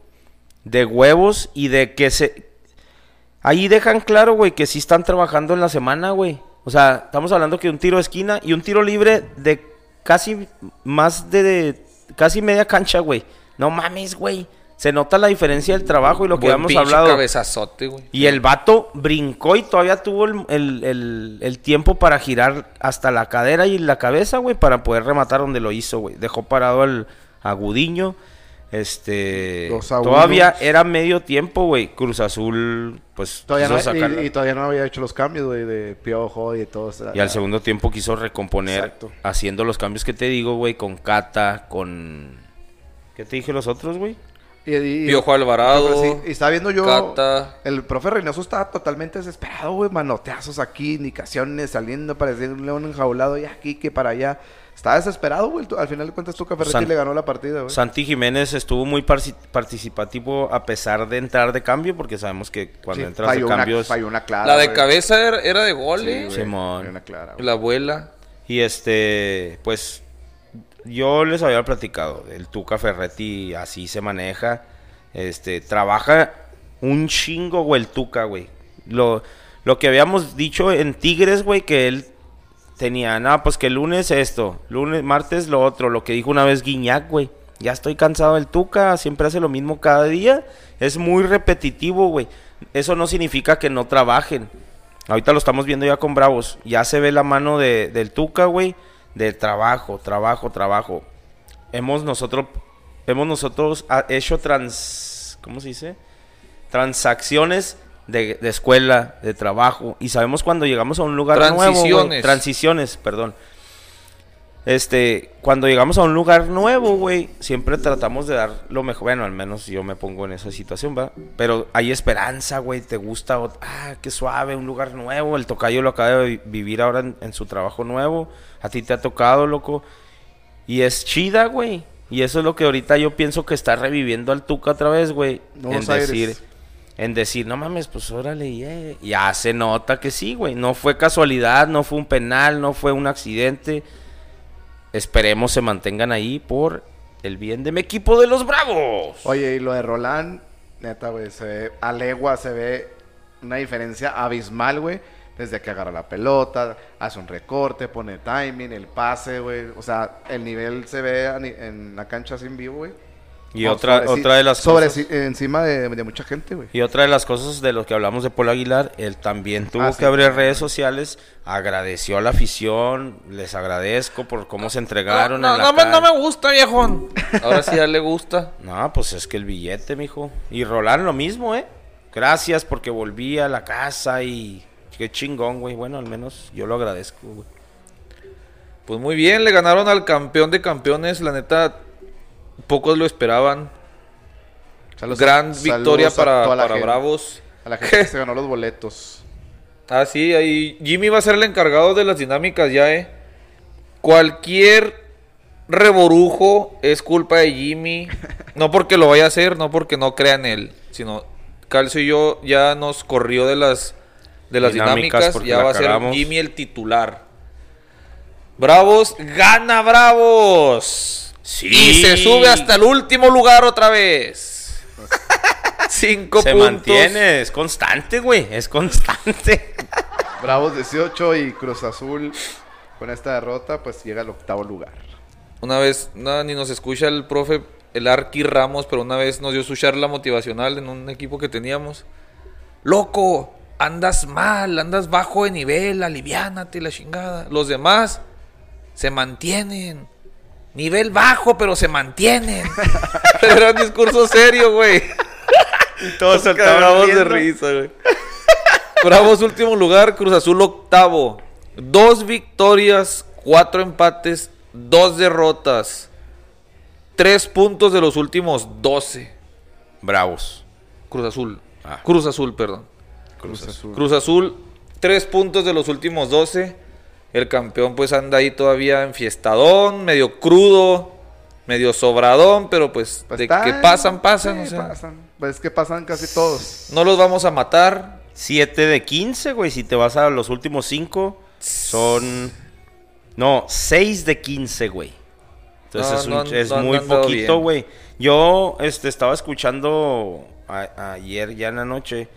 De huevos y de que se. Ahí dejan claro, güey, que sí están trabajando en la semana, güey. O sea, estamos hablando que un tiro de esquina y un tiro libre de casi más de, de- casi media cancha, güey. No mames, güey. Se nota la diferencia del trabajo y lo que Buen habíamos hablado. cabezazote, güey. Y el vato brincó y todavía tuvo el, el- el- el tiempo para girar hasta la cadera y la cabeza, güey, para poder rematar donde lo hizo, güey. Dejó parado al agudiño. Este. Todavía era medio tiempo, güey. Cruz Azul, pues. Todavía quiso no, y, y todavía no había hecho los cambios, güey, de Piojo y de todo. Y al segundo tiempo quiso recomponer Exacto. haciendo los cambios que te digo, güey, con Cata, con... ¿Qué te dije los otros, güey? Y, y- Piojo Alvarado. Sí, y estaba viendo yo. Cata. El profe Reynoso estaba totalmente desesperado, güey. Manoteazos aquí, indicaciones saliendo, parecía un león enjaulado y aquí, que para allá. Estaba desesperado, güey. Al final de cuentas, Tuca Ferretti San- le ganó la partida, güey. Santi Jiménez estuvo muy participativo a pesar de entrar de cambio, porque sabemos que cuando Sí, entras de cambios... falló una clara. La de güey. cabeza era, era de gol, Sí, eh. güey, Simón. falló una clara, güey. La abuela. Y este, pues, yo les había platicado, el Tuca Ferretti así se maneja, este, trabaja un chingo, güey, el Tuca, güey. Lo, lo que habíamos dicho en Tigres, güey, que él tenía, nada, pues que el lunes esto, lunes, martes lo otro, lo que dijo una vez Guiñac, güey. Ya estoy cansado del Tuca, siempre hace lo mismo cada día, es muy repetitivo, güey. Eso no significa que no trabajen. Ahorita lo estamos viendo ya con Bravos. Ya se ve la mano de, del Tuca, güey. De trabajo, trabajo, trabajo. Hemos nosotros, hemos nosotros ah, hecho trans, ¿cómo se dice? Transacciones de, de escuela, de trabajo. Y sabemos cuando llegamos a un lugar nuevo. güey. Transiciones. Transiciones, perdón. Este, cuando llegamos a un lugar nuevo, güey, siempre tratamos de dar lo mejor. Bueno, al menos yo me pongo en esa situación, ¿va? Pero hay esperanza, güey, te gusta. o- Ah, qué suave, un lugar nuevo. El tocayo lo acaba de vi- vivir ahora en, en su trabajo nuevo. A ti te ha tocado, loco. Y es chida, güey. Y eso es lo que ahorita yo pienso que está reviviendo al Tuca otra vez, güey. En aires. En decir, no mames, pues órale, yeah". ya se nota que sí, güey. No fue casualidad, no fue un penal, no fue un accidente. Esperemos se mantengan ahí por el bien de mi equipo de los Bravos. Oye, y lo de Roland, neta, güey, se ve, a legua se ve una diferencia abismal, güey. Desde que agarra la pelota, hace un recorte, pone timing, el pase, güey. O sea, el nivel se ve en la cancha sin vivo, güey. Y otra, sobre- otra de las sobre, cosas. encima de, de mucha gente, güey. Y otra de las cosas de lo que hablamos de Paul Aguilar, él también tuvo Ah, que sí. abrir redes sociales, agradeció a la afición, les agradezco por cómo se entregaron no, en la no me, no me gusta, viejón. Ahora sí ya le gusta. No, pues es que el billete, mijo. Y Roland lo mismo, ¿eh? Gracias porque volví a la casa y qué chingón, güey. Bueno, al menos yo lo agradezco, güey. Pues muy bien, le ganaron al campeón de campeones. La neta, pocos lo esperaban. Saludos- Gran saludos victoria para, para gente- Bravos. A la gente que se ganó los boletos. Ah, sí, ahí Jimmy va a ser el encargado de las dinámicas ya, eh. Cualquier reborujo es culpa de Jimmy. No porque lo vaya a hacer, no porque no crea en él, sino Calcio y yo ya nos corrió de las de las Dinámicas ya la va a ser. Jimmy el titular. Bravos gana Bravos. Sí. Y se sube hasta el último lugar otra vez. Cinco Se puntos. mantiene, es constante, güey. Es constante. Bravos 18 y Cruz Azul con esta derrota pues llega al octavo lugar. Una vez, nada, ni nos escucha el profe, el Arqui Ramos, pero una vez nos dio su charla motivacional en un equipo que teníamos. Loco, andas mal, andas bajo de nivel, aliviánate la chingada. Los demás se mantienen. Nivel bajo, pero se mantienen. pero era un discurso serio, güey. Todos se estaban Cagamos de risa, güey. Bravos último lugar, Cruz Azul octavo. Dos victorias, cuatro empates, dos derrotas. Tres puntos de los últimos doce. Bravos. Cruz Azul. Ah. Cruz Azul, perdón. Cruz Azul. Cruz Azul, tres puntos de los últimos doce. El campeón pues anda ahí todavía enfiestadón, medio crudo, medio sobradón, pero pues, Pues de que pasan, pasan. sí, o sea, pasan. Pues es que pasan casi todos. no los vamos a matar. 7 de 15, güey. Si te vas a los últimos 5, son. No, 6 de 15, güey. Entonces No, es, un- no han- es no han muy poquito, güey. Yo este, estaba escuchando a- ayer, ya en la noche,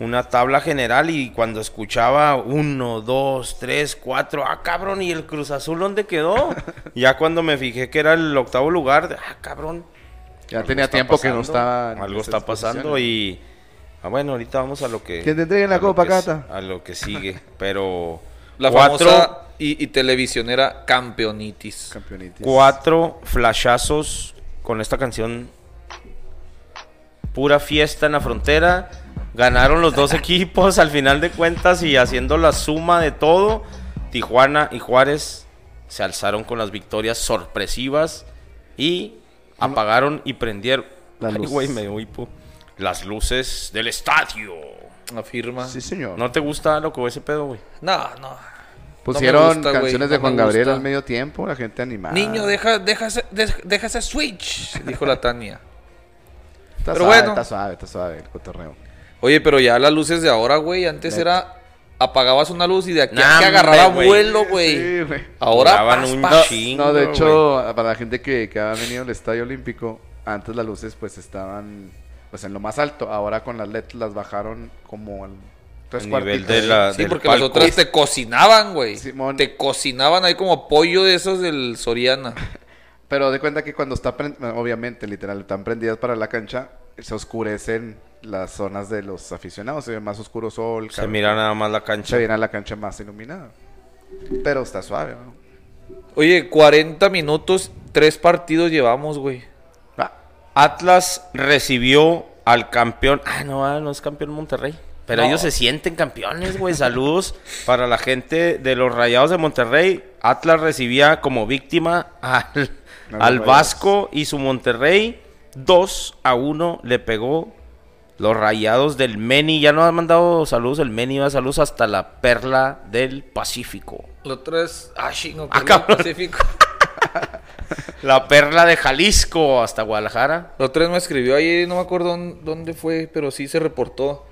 una tabla general y cuando escuchaba 1, 2, 3, 4, ah, cabrón, ¿y el Cruz Azul dónde quedó? ya cuando me fijé que era el octavo lugar, ah, cabrón. Ya tenía tiempo que no estaba. Algo está pasando y. Ah, bueno, ahorita vamos a lo que. Que te entreguen la copa, Cata. A lo que sigue. Pero. La cuatro, famosa y, y televisionera campeonitis. Campeonitis. cuatro flashazos con esta canción. Pura fiesta en la frontera. Ganaron los dos equipos al final de cuentas y haciendo la suma de todo. Tijuana y Juárez se alzaron con las victorias sorpresivas y apagaron y prendieron. La Ay, luz. güey, me. Las luces del estadio. Afirma. Sí, señor. ¿No te gusta lo que ese pedo, güey? No, no. Pusieron No gusta, canciones de Juan Gabriel al medio tiempo, la gente animada. Niño, deja, deja, ese- de- deja ese switch, dijo la Tania. Está pero suave, bueno. Está suave, está suave el cotorreo. Oye, pero ya las luces de ahora, güey, antes era apagabas una luz y de aquí Nah, a que agarraba vuelo, güey. Sí, güey. Ahora paz, un chingo, No, de hecho, para la gente que, que ha venido al Estadio Olímpico, antes las luces pues estaban pues en lo más alto. Ahora con las LED las bajaron como al tres El nivel cuartitos. de la- Sí, del porque palco. las otras te cocinaban, güey. Simón. Te cocinaban ahí como pollo de esos del Soriana. Pero de cuenta que cuando está, obviamente, literal, están prendidas para la cancha, se oscurecen las zonas de los aficionados, se ve más oscuro sol. Se mira nada más la Se cancha. viene a la cancha más iluminada. Pero está suave, ¿no? Oye, 40 minutos, tres partidos llevamos, güey. Ah, Atlas recibió al campeón. Ah, no, ah, no es campeón Monterrey. Pero No. ellos se sienten campeones, güey. Saludos para la gente de los Rayados de Monterrey. Atlas recibía como víctima al, al. Vasco y su Monterrey. 2 a 1 le pegó los Rayados del Meni. Ya nos han mandado saludos el Meni. va, Saludos hasta la perla del Pacífico. Lo otro es. Ah, chingo, Ah, perdón, cabrón. Pacífico. La perla de Jalisco hasta Guadalajara. La otra vez me escribió ahí, no me acuerdo dónde- fue, pero sí se reportó.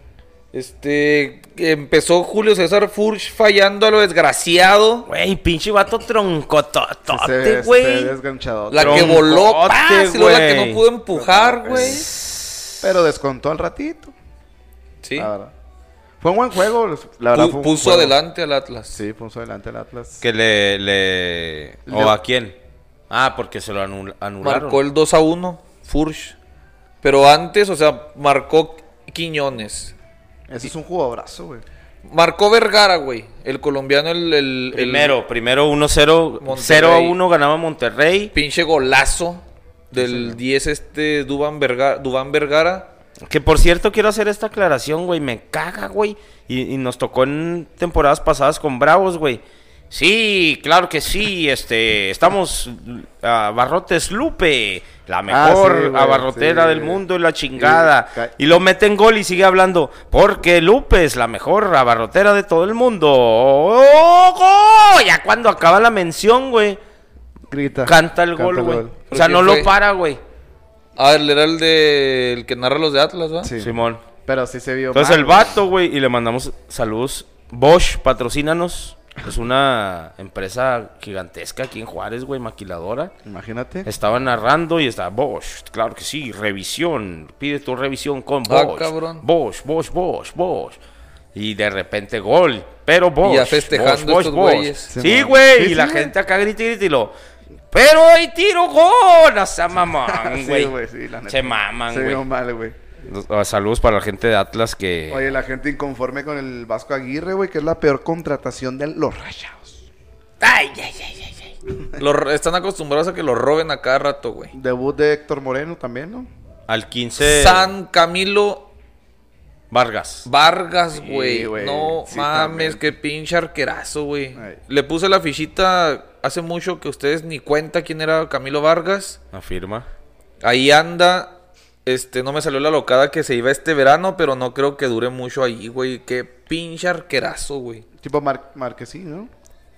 Este, empezó Julio César Furch fallando a lo desgraciado. Güey, pinche vato se güey. desganchado. La que voló, ¡paz! y luego la que no pudo empujar, güey. Pero descontó al ratito. Sí. La verdad. Fue un buen juego. La verdad Pu- fue un puso juego. adelante al Atlas. Sí, puso adelante el Atlas. Que le, le... ¿O Le- a quién? Ah, porque se lo anul- anularon. Marcó el 2 a 1, Furch. Pero antes, o sea, marcó Quiñones. Ese es un jugadorazo, güey. Marcó Vergara, güey. El colombiano, el, el- el Primero, primero 1-0, Monterrey. 0 a 1 ganaba Monterrey. pinche golazo del 10 este Dubán Vergara, Dubán Vergara. Que por cierto, quiero hacer esta aclaración, güey. Me caga, güey. Y, y nos tocó en temporadas pasadas con Bravos, güey. Sí, claro que sí. Este, estamos a Barrotes Lupe, la mejor Ah, sí, güey, abarrotera sí. del mundo y la chingada. Y lo mete en gol y sigue hablando. Porque Lupe es la mejor abarrotera de todo el mundo. ¡Oh, gol! Ya cuando acaba la mención, güey, Grita. canta el gol, güey. O sea, ¿Pero no lo para, güey. Ah, él era el de el que narra los de Atlas, ¿va? Sí. Simón. Pero sí se vio Entonces mal, el vato, güey, y le mandamos saludos. Bosch, patrocínanos. Es una empresa gigantesca aquí en Juárez, güey, maquiladora. Imagínate. Estaba narrando y está Bosch, claro que sí, revisión. Pide tu revisión con Ah, Bosch. cabrón. Bosch, Bosch, Bosch, Bosch. Y de repente gol. Pero Bosch. ya festejando estos güeyes. Sí, Sí, güey. sí, y la sí, gente acá grita y grita y lo. Pero hay tiro gol. No sea mamón, Sí, güey. güey, sí, la neta. Se maman, Se vio güey. mal, güey. Saludos para la gente de Atlas que. Oye, la gente inconforme con el Vasco Aguirre, güey, que es la peor contratación de los rayados. Ay, ay, ay, ay, ay. Están acostumbrados a que lo roben a cada rato, güey. Debut de Héctor Moreno también, ¿no? Al 15. San Camilo Vargas. Vargas, güey. no sí, mames, qué pinche arquerazo, güey. Le puse la fichita hace mucho que ustedes ni cuenta quién era Camilo Vargas. Afirma. Ahí anda. Este, no me salió la locada que se iba este verano, pero no creo que dure mucho ahí, güey. Qué pinche arquerazo, güey. Tipo Mar Marquesín, ¿no?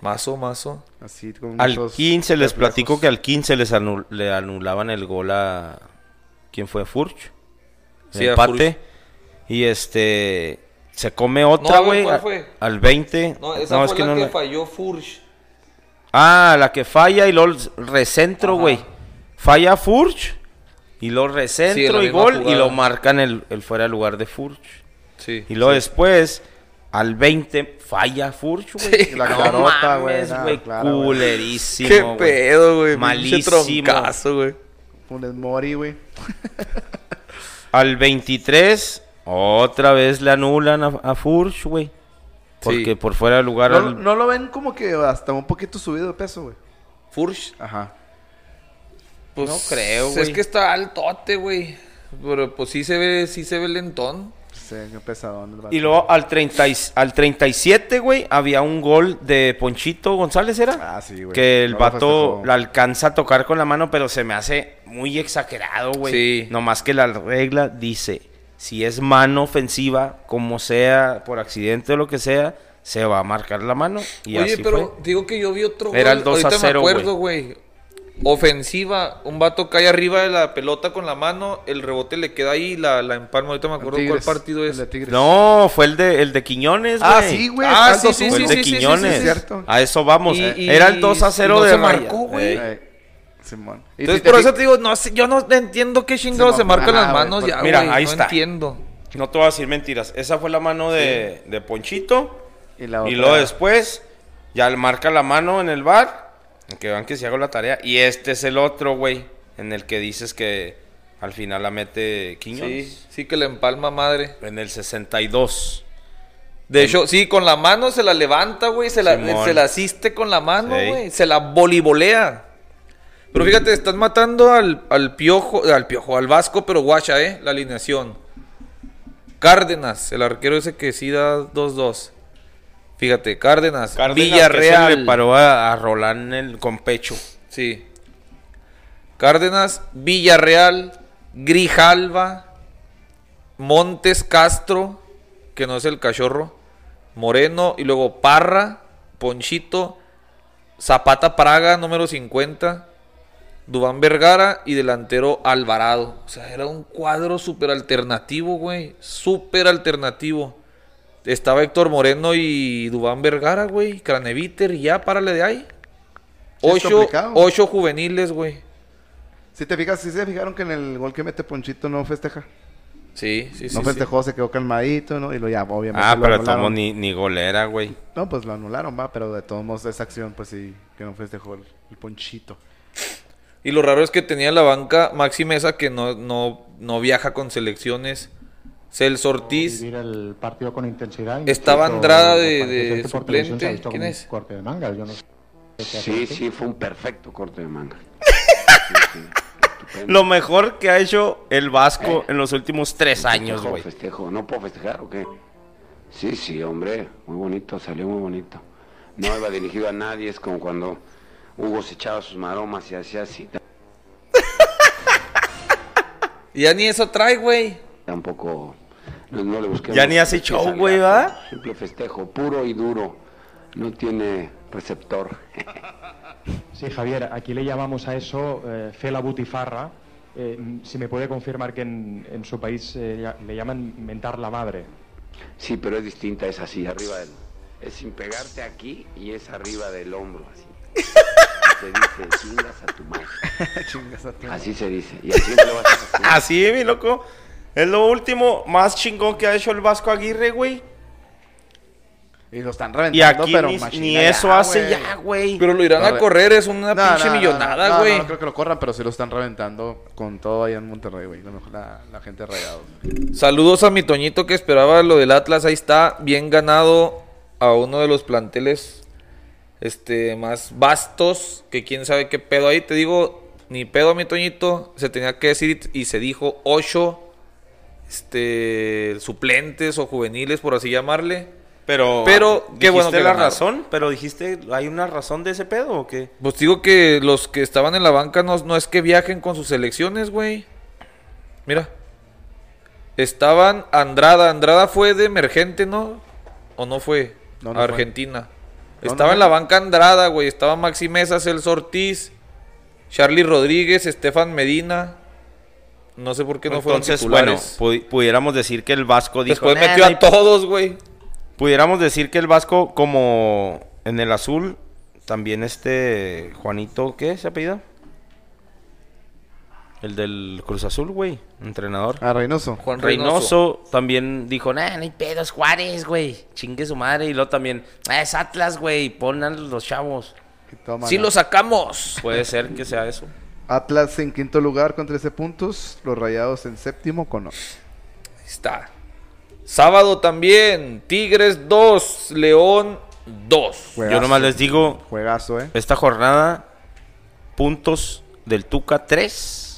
Mazo, mazo. Así con Al muchos 15 les reflejos. platico que al 15 les anul- le anulaban el gol a. ¿Quién fue? Furch. Sí, El a empate. Y este. Se come otra, No, güey. ¿cuál a- fue? Al 20. No, esa es fue que la no que la- falló Furch. Ah, la que falla y luego recentro, güey. Falla Furch. Y luego Sí, recentro la y gol. Y jugada. lo marcan el, el fuera de lugar de Furch. Sí. Y luego después, al 20, falla Furch, güey. Sí. La No clarota, güey, no, güey. claro, culerísimo. Qué güey. pedo, güey. Malísimo. güey. Funes Mori, güey. Al 23, otra vez le anulan a, a Furch, güey. Porque Sí. por fuera de lugar. No, al- no lo ven como que hasta un poquito subido de peso, güey. Furch. Ajá. Pues No creo, Es güey. que está altote, güey. Pero pues sí se ve, sí se ve lentón. Sí, qué pesadón. Y luego al, 30 y- al 37, güey, había un gol de Ponchito González, ¿era? Ah, sí, güey. Que el No lo vato la alcanza a tocar con la mano, pero se me hace muy exagerado, güey. Sí. Nomás que la regla dice, si es mano ofensiva, como sea, por accidente o lo que sea, se va a marcar la mano. Y Oye, así pero fue. digo que yo vi otro Era gol. el 2 a Ahorita 0, me acuerdo, güey. Ofensiva, un vato cae arriba de la pelota con la mano, el rebote le queda ahí, la, la empalma. Ahorita me acuerdo cuál partido el es. de Tigres. No, fue el de, el de Quiñones, güey. Ah, sí, güey. Ah, sí, el sí, Fue 2-1. el sí, de sí, sí, Quiñones. sí, sí, cierto. A eso vamos. Y- y- Era el 2 a 0 y no de se marcó, güey. Simón. Entonces, si por eso te digo, no yo no entiendo qué chingados Se se marcan las Ah, manos güey, ya, mira, ahí no está. entiendo. No te voy a decir mentiras. Esa fue la mano de, de Ponchito. Y, la Y luego después, ya marca la mano en el bar. Que vean que si hago la tarea. Y este es el otro, güey. En el que dices que al final la mete Quiñones. Sí, sí que le empalma madre. En el 62. De hecho, sí, con la mano se la levanta, güey, se la, Simón. se la asiste con la mano, Sí. güey, se la volivolea. Pero fíjate, están matando al, al piojo, al piojo, al vasco, pero guacha, eh, la alineación. Cárdenas, el arquero ese que sí da 2-2. Fíjate, Cárdenas, Cárdenas, que Villarreal. se le paró a, a el, con pecho. Sí. Cárdenas, Villarreal, Grijalva, Montes Castro, que no es el cachorro, Moreno, y luego Parra, Ponchito, Zapata Praga, número 50, Dubán Vergara y delantero Alvarado. O sea, era un cuadro súper alternativo, güey. Súper alternativo. Estaba Héctor Moreno y Dubán Vergara, güey. Craneviter y ya, párale de ahí. Ocho, ocho juveniles, güey. Si te fijas, si se fijaron que en el gol que mete Ponchito no festeja. Sí, sí, sí. no sí. festejó, se quedó calmadito, ¿no? Y lo ya, obviamente. Ah, lo pero modos ni, ni golera, güey. No, pues lo anularon, va, pero de todos modos esa acción, pues sí, que no festejó el, el Ponchito. Y lo raro es que tenía en la banca Maxi Mesa que no, no, no viaja con selecciones. Celso Ortiz. vivir el partido con intensidad. Estaba Andrada de- de suplente. ¿Quién es? Corte de manga, yo no sé Sí, sí, fue un perfecto corte de manga. Sí, sí, estupendo. Lo mejor que ha hecho el Vasco en los últimos tres años, Festejo, güey. Festejo, ¿no puedo festejar o qué? Sí, sí, hombre, muy bonito, salió muy bonito. No iba dirigido a nadie, es como cuando Hugo se echaba sus maromas y hacía así. Ya ni eso trae, güey. Tampoco, no, no le busqué. Ya ni hace show, güey, ¿va? Simple festejo, puro y duro. No tiene receptor. Sí, Javier, aquí le llamamos a eso eh, fe la butifarra. Eh, si me puede confirmar que en, en su país eh, le llaman mentar la madre. Sí, pero es distinta, es así, arriba del... Es sin pegarte aquí y es arriba del hombro, así. Se dice, chingas a tu madre. Chingas a tu- Así se dice. Y así lo vas a hacer. Así, mi loco. Es lo último más chingón que ha hecho el Vasco Aguirre, güey. Y lo están Y reventando, aquí pero ni, machina ni ya, eso hace güey. ya, güey. Pero lo irán a Corre- correr, es una No, pinche no, millonada, no, no, güey. No, creo que lo corran, pero sí lo están reventando con todo allá en Monterrey, güey. Lo mejor la, la gente de Rayados. Saludos a mi Toñito que esperaba lo del Atlas. Ahí está, bien ganado a uno de los planteles este más vastos. Que quién sabe qué pedo ahí. Te digo, ni pedo a mi Toñito. Se tenía que decir y se dijo ocho este, suplentes o juveniles, por así llamarle. Pero, Pero, qué dijiste bueno que la ganaron. razón, pero dijiste, ¿hay una razón de ese pedo o qué? Pues digo que los que estaban en la banca no, no es que viajen con sus selecciones, güey. Mira. Estaban Andrada. Andrada fue de emergente, ¿no? ¿O no fue? No, no A fue. Argentina. Estaba no en la banca Andrada, güey. Estaba Maxi Mesa, Celso Ortiz, Charlie Rodríguez, Estefan Medina. No sé por qué no fueron Entonces, bueno, titulares. pu- pudiéramos decir que el Vasco dijo... Después "Nah, metió a todos, güey. Pudiéramos decir que el Vasco, como en el azul, también este Juanito, ¿qué se apellida? El del Cruz Azul, güey, entrenador. Ah, Reynoso. Juan Reynoso. Reynoso también dijo, nah, no hay pedos, Juárez, güey. Chingue su madre. Y luego también, "Ah, es Atlas, güey. Ponan los chavos. Sí lo sacamos. Puede ser que sea eso. Atlas en quinto lugar con 13 puntos. Los Rayados en séptimo con 11. Ahí está. Sábado también. Tigres 2, León 2. Yo Juegazo. nomás les digo, Juegazo, ¿eh? esta jornada, puntos del Tuca 3,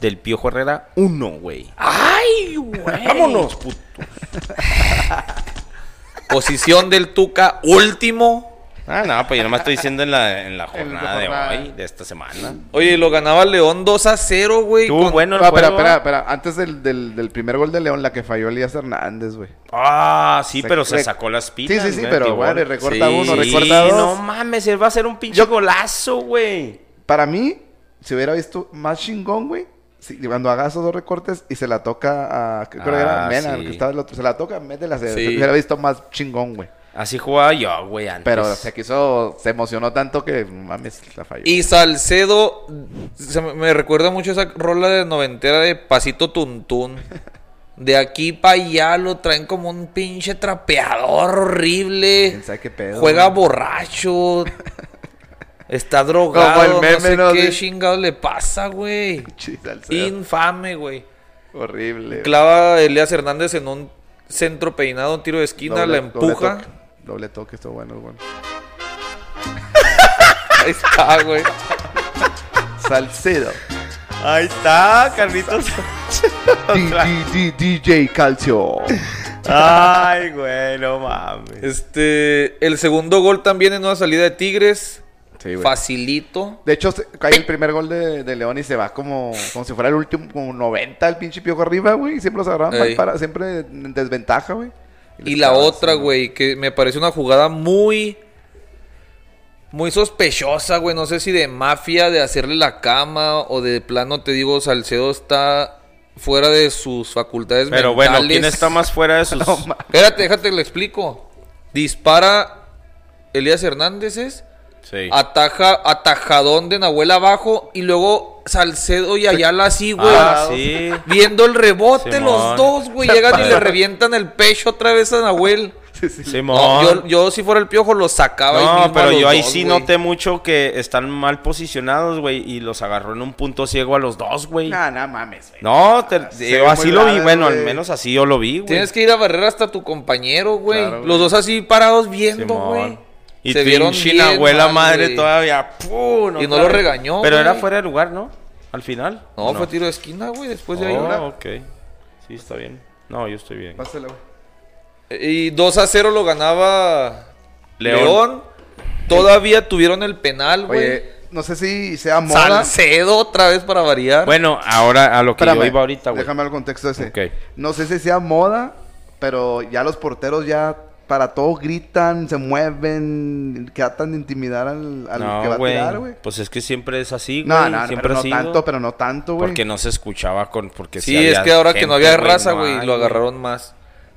del Piojo Herrera 1, güey. ¡Ay, güey! Vámonos, puto. Posición del Tuca, último. Ah, no, pues yo nomás estoy diciendo en la, en la jornada de jornada. hoy, de esta semana. Oye, lo ganaba León 2 a 0, güey. Con- bueno el Ah, espera, juego, espera, espera. Antes del, del, del primer gol de León, la que falló Elías Hernández, güey. Ah, sí, Se- pero se sacó las Sí, pilas. sí, sí, güey, pero tío, bueno, gol. y recorta uno, Sí, recorta dos. no mames, él va a ser un pinche Yo- golazo, güey. Para mí, si hubiera visto más chingón, güey. Si, cuando haga esos dos recortes y se la toca a. Creo que era Ah, Mena, sí. que estaba el otro. Se la toca, métela. Se, Sí. se hubiera visto más chingón, güey. Así jugaba yo, güey, antes. Pero se quiso. Se emocionó tanto que mames, la falló. Y Salcedo, se me, me recuerda mucho esa rola de noventera de Pasito Tuntún. De aquí para allá lo traen como un pinche trapeador horrible. ¿Quién sabe qué pedo? Juega güey? borracho. Está drogado. Como el no meme, sé ¿no? qué De- chingado le pasa, güey. Infame, güey. Horrible. Clava a Elías Hernández en un centro peinado, un tiro de esquina, Doble- la doble empuja. toque. Doble toque, esto bueno, bueno. Ahí está, güey. Salcedo. Ahí está, Carlitos. D- D- D- DJ Calcio. Ay, güey, no mames. Este, el segundo gol también en una salida de Tigres. Sí, güey. Facilito. De hecho, cae el primer gol de, de León y se va como, como si fuera el último, como 90 el pinche piojo arriba, güey. Y siempre los agarraban mal para, siempre en desventaja, güey. Y la otra, sí, güey, que me parece una jugada muy muy sospechosa, güey. No sé si de mafia, de hacerle la cama o de plano, te digo, Salcedo está fuera de sus facultades Pero bueno. ¿quién está más fuera de sus...? Espérate, déjate, le explico. Dispara Elías Hernández, ¿es? Sí. Ataja, atajadón de Nahuel abajo y luego Salcedo y Ayala así, güey. Ah, sí. Viendo el rebote, Simón. los dos, güey. Llegan y le revientan el pecho otra vez a Nahuel. Simón. No, yo, yo si fuera el piojo los sacaba. No, pero yo ahí dos, sí noté mucho que están mal posicionados, güey, y los agarró en un punto ciego a los dos, güey. Nah, nah, mames, güey. No, te- yo ve así lo vi, grave, bueno, al menos así yo lo vi, güey. Tienes que ir a barrer hasta tu compañero, güey. Claro, los dos así parados viendo, güey. Y Se vieron bien abuela madre todavía. ¡pum! Y no lo regañó, Pero era fuera de lugar, ¿no? Al final. No, ¿O fue tiro de esquina, güey. Después de ahí. Oh, ok. Sí, está bien. No, yo estoy bien. Pásala, güey. Y 2 a 0 lo ganaba León. León. Todavía tuvieron el penal, güey. Oye, no sé si sea moda. Salcedo otra vez para variar. Bueno, ahora a lo que yo Espérame, iba ahorita, güey. Déjame el contexto ese. Ok. No sé si sea moda, pero ya los porteros ya para todo gritan, se mueven, que tratan de intimidar al, al que va No, a tirar, güey. Pues es que siempre es así, güey. No, no, siempre pero no tanto, pero no tanto, güey. Porque no se escuchaba con. Porque sí, había es que ahora que no había raza, no güey, hay, lo agarraron más.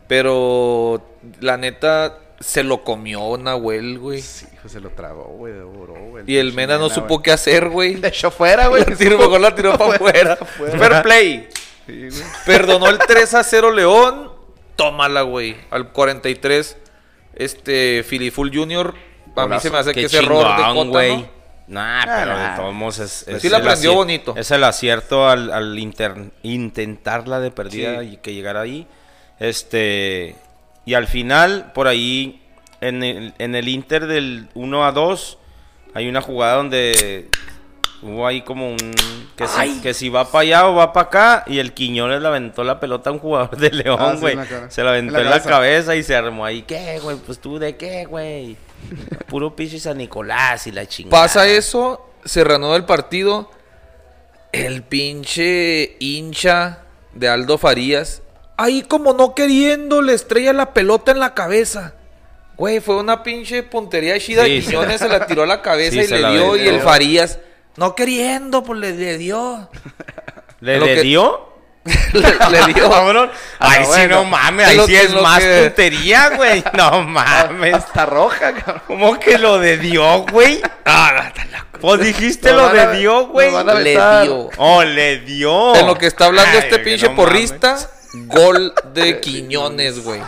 Pero la neta se lo comió Nahuel, güey. Sí, hijo, se lo tragó, güey, devoró, güey. Y el Mena no supo qué hacer, güey. Le echó fuera, güey. La tiró, la tiró para afuera. Fair play. Sí, güey. Perdonó el 3 a 0 León. Tómala, güey. Al 43, este, Filiful Jr. A mí se me hace que ese error de Cota, güey. ¿no? Nah, pero de todos modos es, es Sí la el aprendió bonito. Es el acierto al, al inter- intentarla de perdida Sí. y que llegara ahí. Este. Y al final, por ahí, en el, en el Inter del 1 a 2, hay una jugada donde hubo ahí como un. Que si, que si va para allá o va para acá. Y el Quiñones le aventó la pelota a un jugador de Ah, León, sí, güey. Se la aventó En en la cabeza. y se armó ahí. ¿Qué, güey? Pues tú de qué, güey. Puro pinche San Nicolás y la chingada. Pasa eso, se reanuda el partido. El pinche hincha de Aldo Farías. Ahí como no queriendo, le estrella la pelota en la cabeza. Güey, fue una pinche puntería chida. Sí. Quiñones se la tiró a la cabeza Sí, y le dio. Y el Farías, no queriendo, pues le, le dio. ¿Le, Lo le que- dio? le, le dio. Cabrón. Ay, sí, no mames. Ahí lo sí es lo más que- puntería, güey. No mames. Hasta roja, cabrón. ¿Cómo que lo de dio, güey? Ah, Pues dijiste Nos lo van a- de dio, güey. Le dio. Oh, le dio. En lo que está hablando Ay, este pinche no porrista, mames. gol de Quiñones, güey.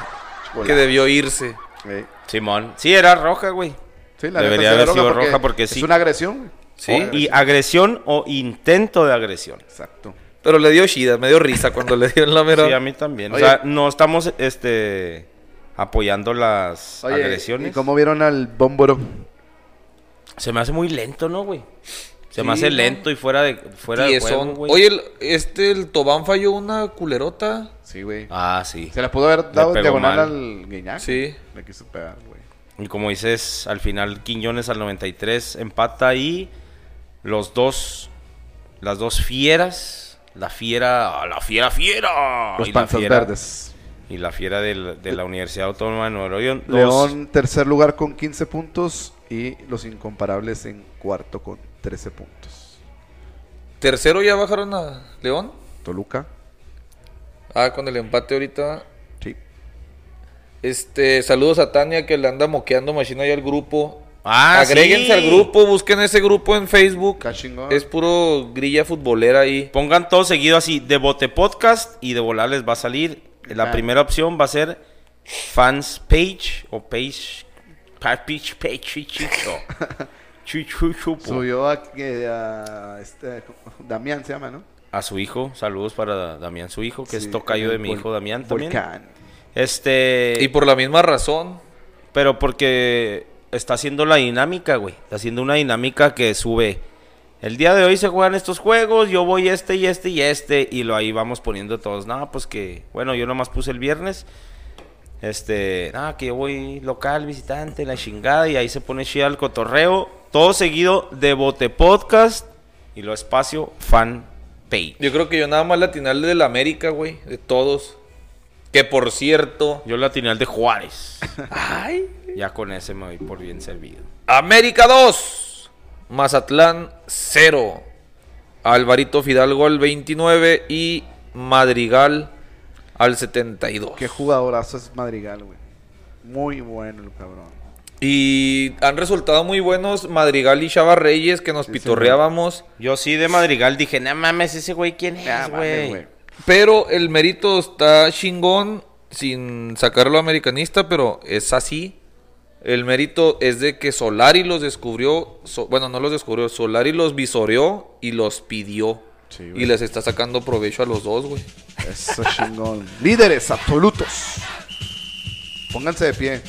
Que debió irse. Güey. Simón. Sí, era roja, güey. Sí, la Debería sí, haber sido roja porque sí. Es una agresión, güey. Sí. Y agresión o intento de agresión. Exacto. Pero le dio chida, me dio risa cuando le dio en la mera. Sí, a mí también. Oye. O sea, no estamos este apoyando las Oye, agresiones. ¿y cómo vieron al Bómboro? Se me hace muy lento, ¿no, güey? Se Sí, me hace ¿no? lento y fuera de fuera de juego, güey. Oye, el- este, el Tobán falló una culerota. Sí, güey. Ah, sí. Se la pudo haber dado diagonal mal. al Guiñac. Sí. Le quiso pegar, güey. Y como dices, al final Quiñones al 93 empata ahí. Los dos, las dos fieras. La fiera, ah, la fiera, fiera. Los y panzas fiera- verdes. Y la fiera del- de la Universidad Autónoma de Nuevo León. dos. León, tercer lugar con 15 puntos. Y los incomparables en cuarto con 13 puntos. Tercero ya bajaron a León. Toluca. Ah, con el empate ahorita. Sí. Este, saludos a Tania que le anda moqueando machina ya al grupo. Ah, Agréguense sí. al grupo, busquen ese grupo en Facebook. Es puro grilla futbolera ahí. Pongan todo seguido así, de Bote Podcast y de volar les va a salir. La primera opción va a ser Fans Page o Page. pa- Page, Page. Chichuchupo. Subió a, que- a este, Damián se llama, ¿no? A su hijo, saludos para Damián, su hijo, que Sí, es tocayo de mi hijo Damián también. Volcán. Este. Y por la misma razón. Pero porque está haciendo la dinámica, güey. Está haciendo una dinámica que sube. El día de hoy se juegan estos juegos, yo voy este y este y este. Y lo ahí vamos poniendo todos. No, pues que, bueno, yo nomás puse el viernes. Este, nada, que yo voy local, visitante, la chingada. Y ahí se pone chida el cotorreo. Todo seguido de Bote Podcast y lo espacio fan page. Yo creo que yo nada más latinal del América, güey. De todos. Que por cierto. Yo la tenía el de Juárez. Ay. Ya con ese me voy por bien servido. América 2, Mazatlán 0. Alvarito Fidalgo al 29 y Madrigal al 72. Qué jugadorazo es Madrigal, güey. Muy bueno el cabrón. Y han resultado muy buenos Madrigal y Chava Reyes que nos Sí, pitorreábamos. Yo sí de Madrigal dije, no mames, ese güey, ¿quién es, güey? güey. Pero el mérito está chingón sin sacarlo americanista, pero es así. El mérito es de que Solari los descubrió, so- bueno, no los descubrió, Solari los visoreó y los pidió. Sí, y les está sacando provecho a los dos, güey. Eso chingón. Líderes absolutos. Pónganse de pie.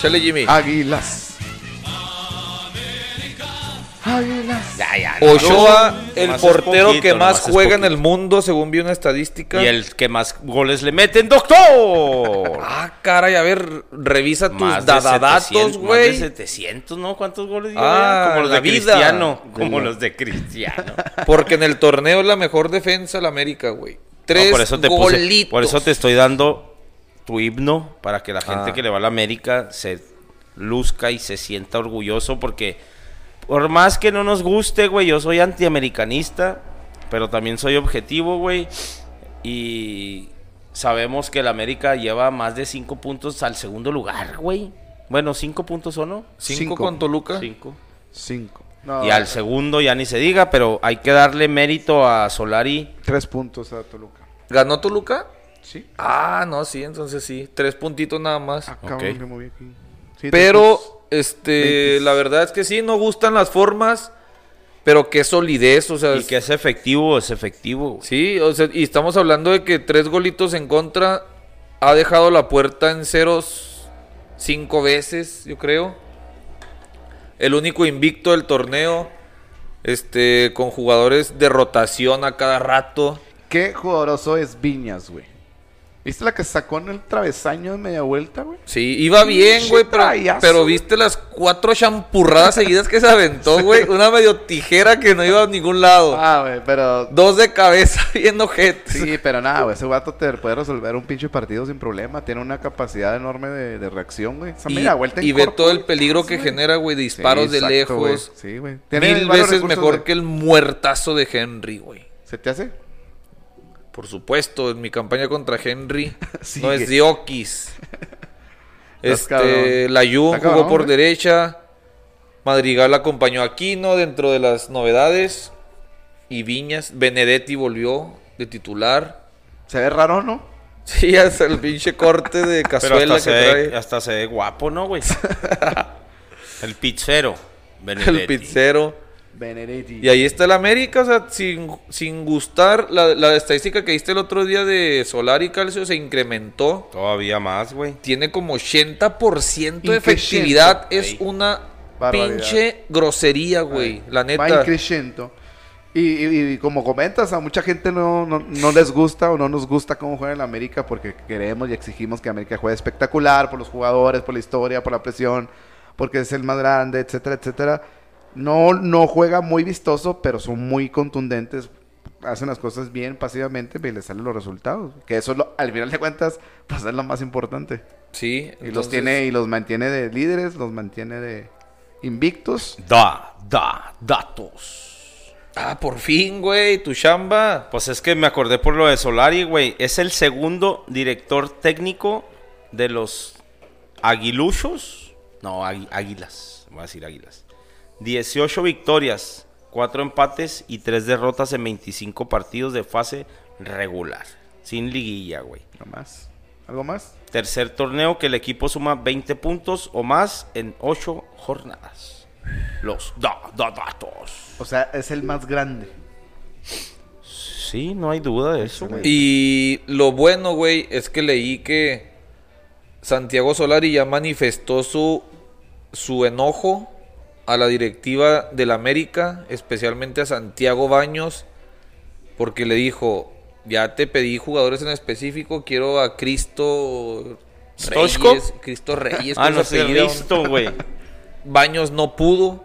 Chale, Jimmy. Águilas. Ya, ya. Ochoa, el Nomás portero poquito, que más juega en el mundo, según vi una estadística. Y el que más goles le meten, doctor. Ah, caray, a ver, revisa tus Más de dadadatos, 700, Más de güey. 700, ¿no? ¿Cuántos goles dio? Ah? Como los de vida. Cristiano. Como los de Cristiano. Porque en el torneo es la mejor defensa de la América, güey. Tres No, por eso te puse- golitos. por eso te estoy dando tu himno para que la gente Ah. que le va a la América se luzca y se sienta orgulloso porque por más que no nos guste, güey, yo soy antiamericanista, pero también soy objetivo, güey, y sabemos que la América lleva más de cinco puntos al segundo lugar, güey. Bueno, cinco puntos o no? Cinco, Cinco. con Toluca. Cinco. Cinco. No, Y al segundo ya ni se diga, pero hay que darle mérito a Solari. Tres puntos a Toluca. ¿Ganó Toluca? Sí. Ah, no, sí, entonces sí. Tres puntitos nada más. Ah, cabrón, Ok. me moví aquí. Sí, Pero. Este, la verdad es que sí, no gustan las formas, pero qué solidez, o sea, Y que es efectivo, es efectivo. sí, o sea, y estamos hablando de que tres golitos en contra ha dejado la puerta en ceros cinco veces, yo creo. El único invicto del torneo, este, con jugadores de rotación a cada rato. Qué jugadoroso es Viñas, güey. ¿Viste la que sacó en el travesaño de media vuelta, güey? Sí, iba bien, güey, pero, pero viste las cuatro champurradas seguidas que se aventó, güey. Una medio tijera que no iba a ningún lado. Ah, güey, pero... Dos de cabeza viendo ojetes. Sí, pero nada, güey. Ese vato te puede resolver un pinche partido sin problema. Tiene una capacidad enorme de, de reacción, güey. Y, media vuelta en y ve todo el peligro que genera, güey, disparos Sí, de exacto, lejos. Sí, güey. Mil veces mejor de- que el muertazo de Henry, güey. ¿Se te hace? Por supuesto, en mi campaña contra Henry Sigue. no es Diokis. Este, cabrón. la Jun Está jugó cabrón, por derecha. Madrigal acompañó a Aquino dentro de las novedades. Y Viñas, Benedetti volvió de titular. Se ve raro, ¿no? Sí, hasta el pinche corte de cazuela hasta que se, trae. ve, hasta se ve guapo, ¿no, güey? el pizzero. El Benedetti. pizzero. Benedetti. Y ahí está el América, o sea, sin, sin gustar. La, la estadística que diste el otro día de Solar y Calcio se incrementó. Todavía más, güey. Tiene como 80% de efectividad. Es una Barbaridad. pinche grosería, güey. La Va neta. increciendo. Y, y- y como comentas, a mucha gente no, no, no les gusta o no nos gusta cómo juega en la América porque queremos y exigimos que América juegue espectacular por los jugadores, por la historia, por la presión, porque es el más grande, etcétera, etcétera. No, no juega muy vistoso, pero son muy contundentes. Hacen las cosas bien pasivamente y les salen los resultados. Que eso, es lo- al final de cuentas, pues es lo más importante. Sí. Y los tiene y los mantiene de líderes, los mantiene de invictos. Da, da, datos. Ah, por fin, güey. Tu chamba. Pues es que me acordé por lo de Solari, güey. Es el segundo director técnico de los Aguiluchos. No, Águilas. Voy a decir Águilas. 18 victorias, 4 empates y 3 derrotas en 25 partidos de fase regular. Sin liguilla, güey. No más. ¿Algo más? Tercer torneo que el equipo suma 20 puntos o más en 8 jornadas. Los da, da- datos. O sea, es el más grande. Sí, no hay duda de eso, güey. Y lo bueno, güey, es que leí que Santiago Solari ya manifestó su, su enojo a la directiva del América, especialmente a Santiago Baños, porque le dijo, ya te pedí jugadores en específico, quiero a Cristo. Reyes, Cristo Reyes, Ah, ¿cómo no sé, listo, güey. Baños no pudo.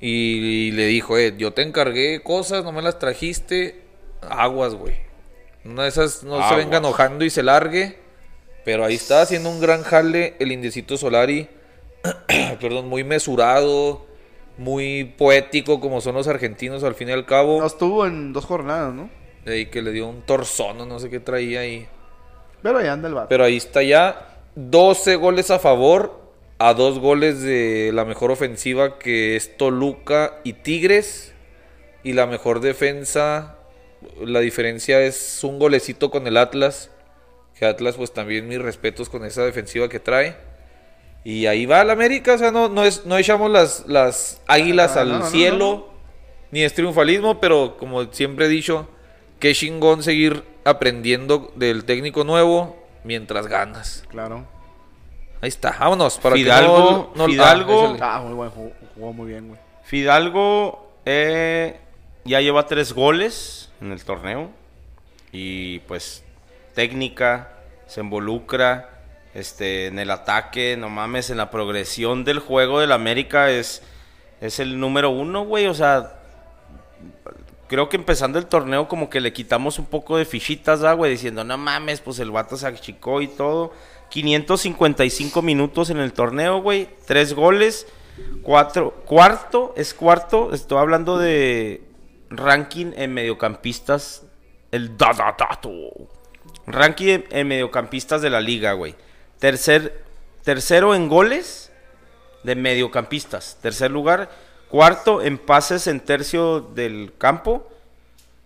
Y, y le dijo, eh, yo te encargué cosas, no me las trajiste. Aguas, güey. Una de esas no se venga enojando y se largue. Pero ahí está haciendo un gran jale el Indecito Solari. Perdón, muy mesurado, muy poético como son los argentinos al fin y al cabo. No estuvo en dos jornadas, ¿no? De ahí que le dio un torzón no sé qué traía ahí. Pero ahí anda el vato. Pero ahí está ya 12 goles a favor a dos goles de la mejor ofensiva que es Toluca y Tigres. Y la mejor defensa, la diferencia es un golecito con el Atlas. Que Atlas pues también mis respetos con esa defensiva que trae. Y ahí va el América, o sea, no, no, es, no echamos las, las águilas Ah, al no, no, cielo, ni es triunfalismo, pero como siempre he dicho, qué chingón seguir aprendiendo del técnico nuevo mientras ganas. Claro. Ahí está, vámonos. Para que Fidalgo, no- no- Fidalgo. ah. Ah, muy buen juego. Jugó muy bien, güey. Fidalgo eh, ya lleva tres goles en el torneo. Y pues técnica, se involucra este, en el ataque, no mames, en la progresión del juego del América es, es el número uno, güey. O sea, creo que empezando el torneo como que le quitamos un poco de fichitas, ¿da, güey? Diciendo, no mames, pues el vato se achicó y todo. 555 minutos en el torneo, güey. Tres goles. Cuatro, cuarto, es cuarto. Estoy hablando de ranking en mediocampistas. El da, da, dato. Ranking en mediocampistas de la liga, güey. Tercer, tercero en goles de mediocampistas. Tercer lugar. Cuarto en pases en tercio del campo.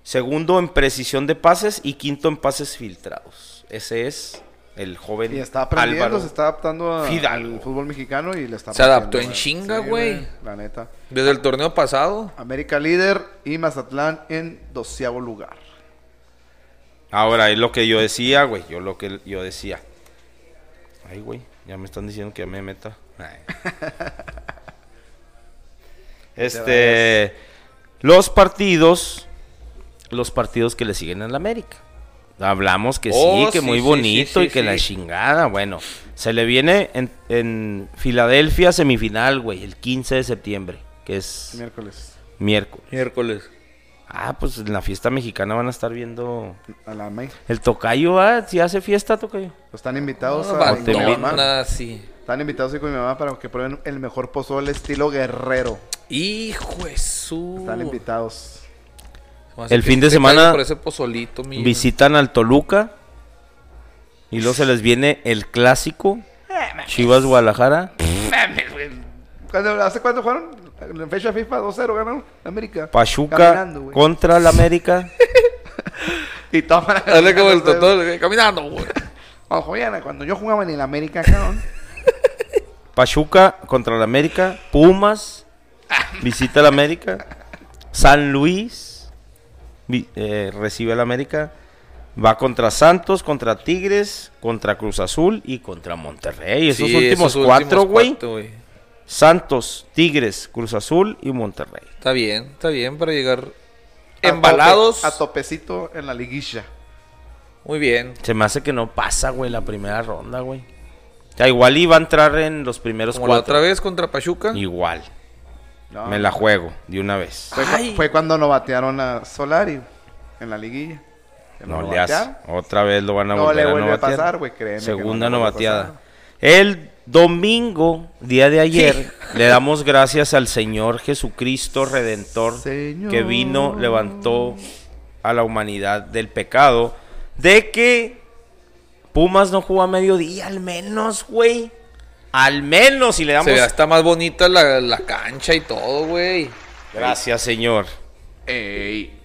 Segundo en precisión de pases. Y quinto en pases filtrados. Ese es el joven Y está aprendiendo, Álvaro. se está adaptando a- Fidalgo. al fútbol mexicano y le está Se adaptó en chinga, Sí, güey. La neta. Desde el torneo pasado. América líder y Mazatlán en doceavo lugar. Ahora, es lo que yo decía, güey. Yo lo que yo decía. Ay, güey. Ya me están diciendo que ya me meta. Ay. este. Los partidos. Los partidos que le siguen al América. Hablamos que Oh, sí, que sí, muy sí, bonito sí, y que sí, la chingada. Bueno, se le viene en, en Filadelfia semifinal, güey, el 15 de septiembre, que es Miércoles. miércoles. Miércoles. Ah, pues en la fiesta mexicana van a estar viendo A la May. el tocayo, ¿ah? Si hace fiesta, tocayo. Están invitados No, a ir con mi mamá. sí. Están invitados con mi mamá para que prueben el mejor pozole estilo guerrero. Hijo de su. Están invitados. El fin de semana Por ese pozolito. Visitan al Toluca. Y luego se les viene el clásico. Chivas Guadalajara. ¿Cuándo- ¿Hace cuánto jugaron? En fecha FIFA 2-0 ganaron América. Pachuca contra el América. Y toman Dale como el caminando, güey. Cuando, yo jugaba en el América, cabrón. Pachuca contra el América. Pumas. Visita al América. San Luis. eh, recibe al América. Va contra Santos, contra Tigres, contra Cruz Azul y contra Monterrey. Esos Sí, últimos esos cuatro, güey. Cuatro, Santos, Tigres, Cruz Azul y Monterrey. Está bien, está bien para llegar A embalados. tope- A topecito en la liguilla. Muy bien. Se me hace que no pasa, güey, la primera ronda, güey. O sea, igual iba a entrar en los primeros Como la cuatro. otra vez contra Pachuca. Igual. No, Me la juego de una vez. Fue, cu- Ay. fue cuando no batearon a Solari en la liguilla. No le hace. Otra vez lo van a No volver le a vuelve no a batear. pasar, güey, Segunda no bateada. pasar. El domingo, día de ayer, le damos gracias al Señor Jesucristo Redentor Señor. que vino, levantó a la humanidad del pecado, de que Pumas no jugó a mediodía, al menos, güey. Al menos, y le damos Se ve hasta más bonita la, la cancha y todo, güey. gracias, Señor. Ey.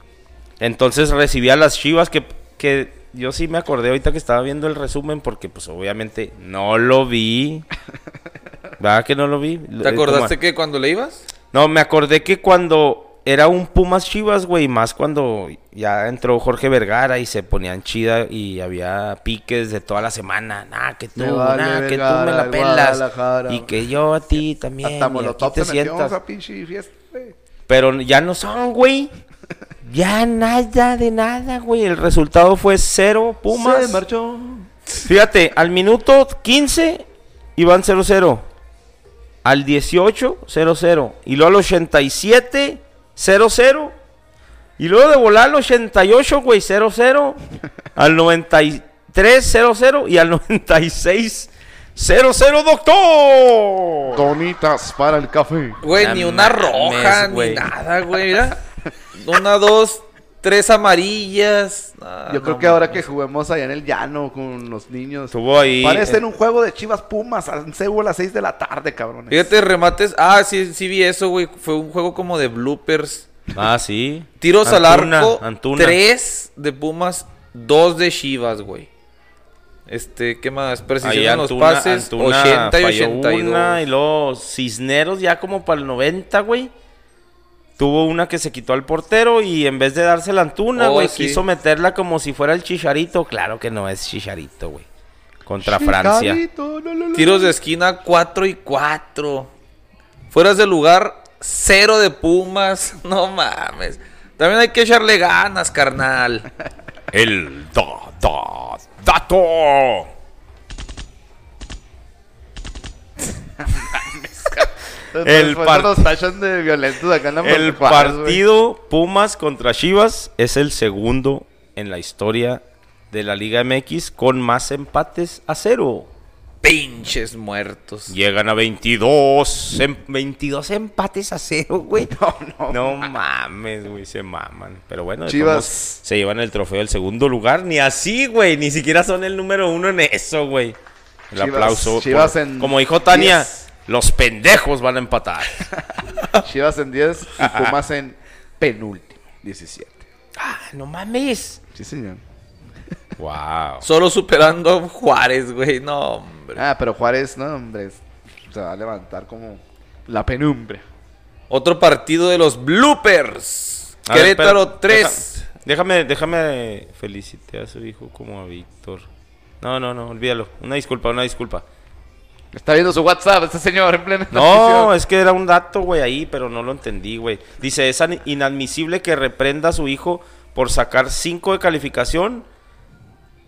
Entonces recibí a las chivas que, que yo sí me acordé ahorita que estaba viendo el resumen porque pues obviamente no lo vi. ¿Verdad que no lo vi? ¿Te acordaste que cuando le ibas? No, me acordé que cuando era un Pumas Chivas, güey, más cuando ya entró Jorge Vergara y se ponían chida y había piques de toda la semana. Nah, que tú, vale nah, que tú me la el pelas. Y que yo a ti también. Hasta y aquí te sientas. esa pinche fiesta, güey. Pero ya no son, güey. Ya nada de nada, güey. El resultado fue cero Pumas. Se marchó. Fíjate, al minuto 15 iban 0-0. Al 18, 0-0. Y luego al 87, 0-0. Y luego de volar al 88, güey, 0-0. Al 9300 y al 9600, doctor. Donitas para el café. Güey, ni una mames, roja, güey. ni nada, güey. Mira. Una, dos, tres amarillas. Ah, Yo creo no que ahora que juguemos allá en el llano con los niños. Estuvo ahí. Parece eh, en un juego de Chivas Pumas en Seúl a las 6 de la tarde, cabrones. Fíjate, remates. Ah, sí, sí vi eso, güey. Fue un juego como de bloopers. Ah, sí. Tiros al arco. Antuna. Tres de Pumas, dos de Chivas, güey. Este, ¿qué más? Precisión Ahí en los pases. Antuna 80 y falló 82. una, y luego Cisneros ya como para el 90, güey. Tuvo una que se quitó al portero y en vez de dársela a Antuna, Oh, güey, sí. quiso meterla como si fuera el Chicharito. Claro que no es Chicharito, güey. Contra Francia. Tiros de esquina 4 y 4. Fueras de lugar 0 de Pumas. No mames. También hay que echarle ganas, carnal. El da, da, dato. el Después par- nos tachan de violentos acá en la El Juárez, güey. partido Pumas contra Chivas es el segundo en la historia de la Liga MX con más empates a cero. Pinches muertos. Llegan a 22, em- 22 empates a cero, güey. No, No mames, güey, se maman. Pero bueno, Chivas. se llevan el trofeo del segundo lugar. Ni así, güey, ni siquiera son el número uno en eso, güey. El Chivas- aplauso. Chivas por- en como dijo Tania, 10. Los pendejos van a empatar. Chivas en 10 y Pumas en penúltimo, 17. ah, no mames. Sí, señor. Wow. Solo superando a Juárez, güey. No, hombre. Ah, pero Juárez, no, hombre, se va a levantar como la penumbra. Otro partido de los bloopers. A ver, Querétaro espera, 3. deja- déjame, déjame felicitar a su hijo como a Víctor. No, no, no, olvídalo. Una disculpa, una disculpa. Está viendo su WhatsApp este señor en plena No, es que era un dato, güey, ahí, pero no lo entendí, güey. Dice, es inadmisible que reprenda a su hijo por sacar 5 de calificación.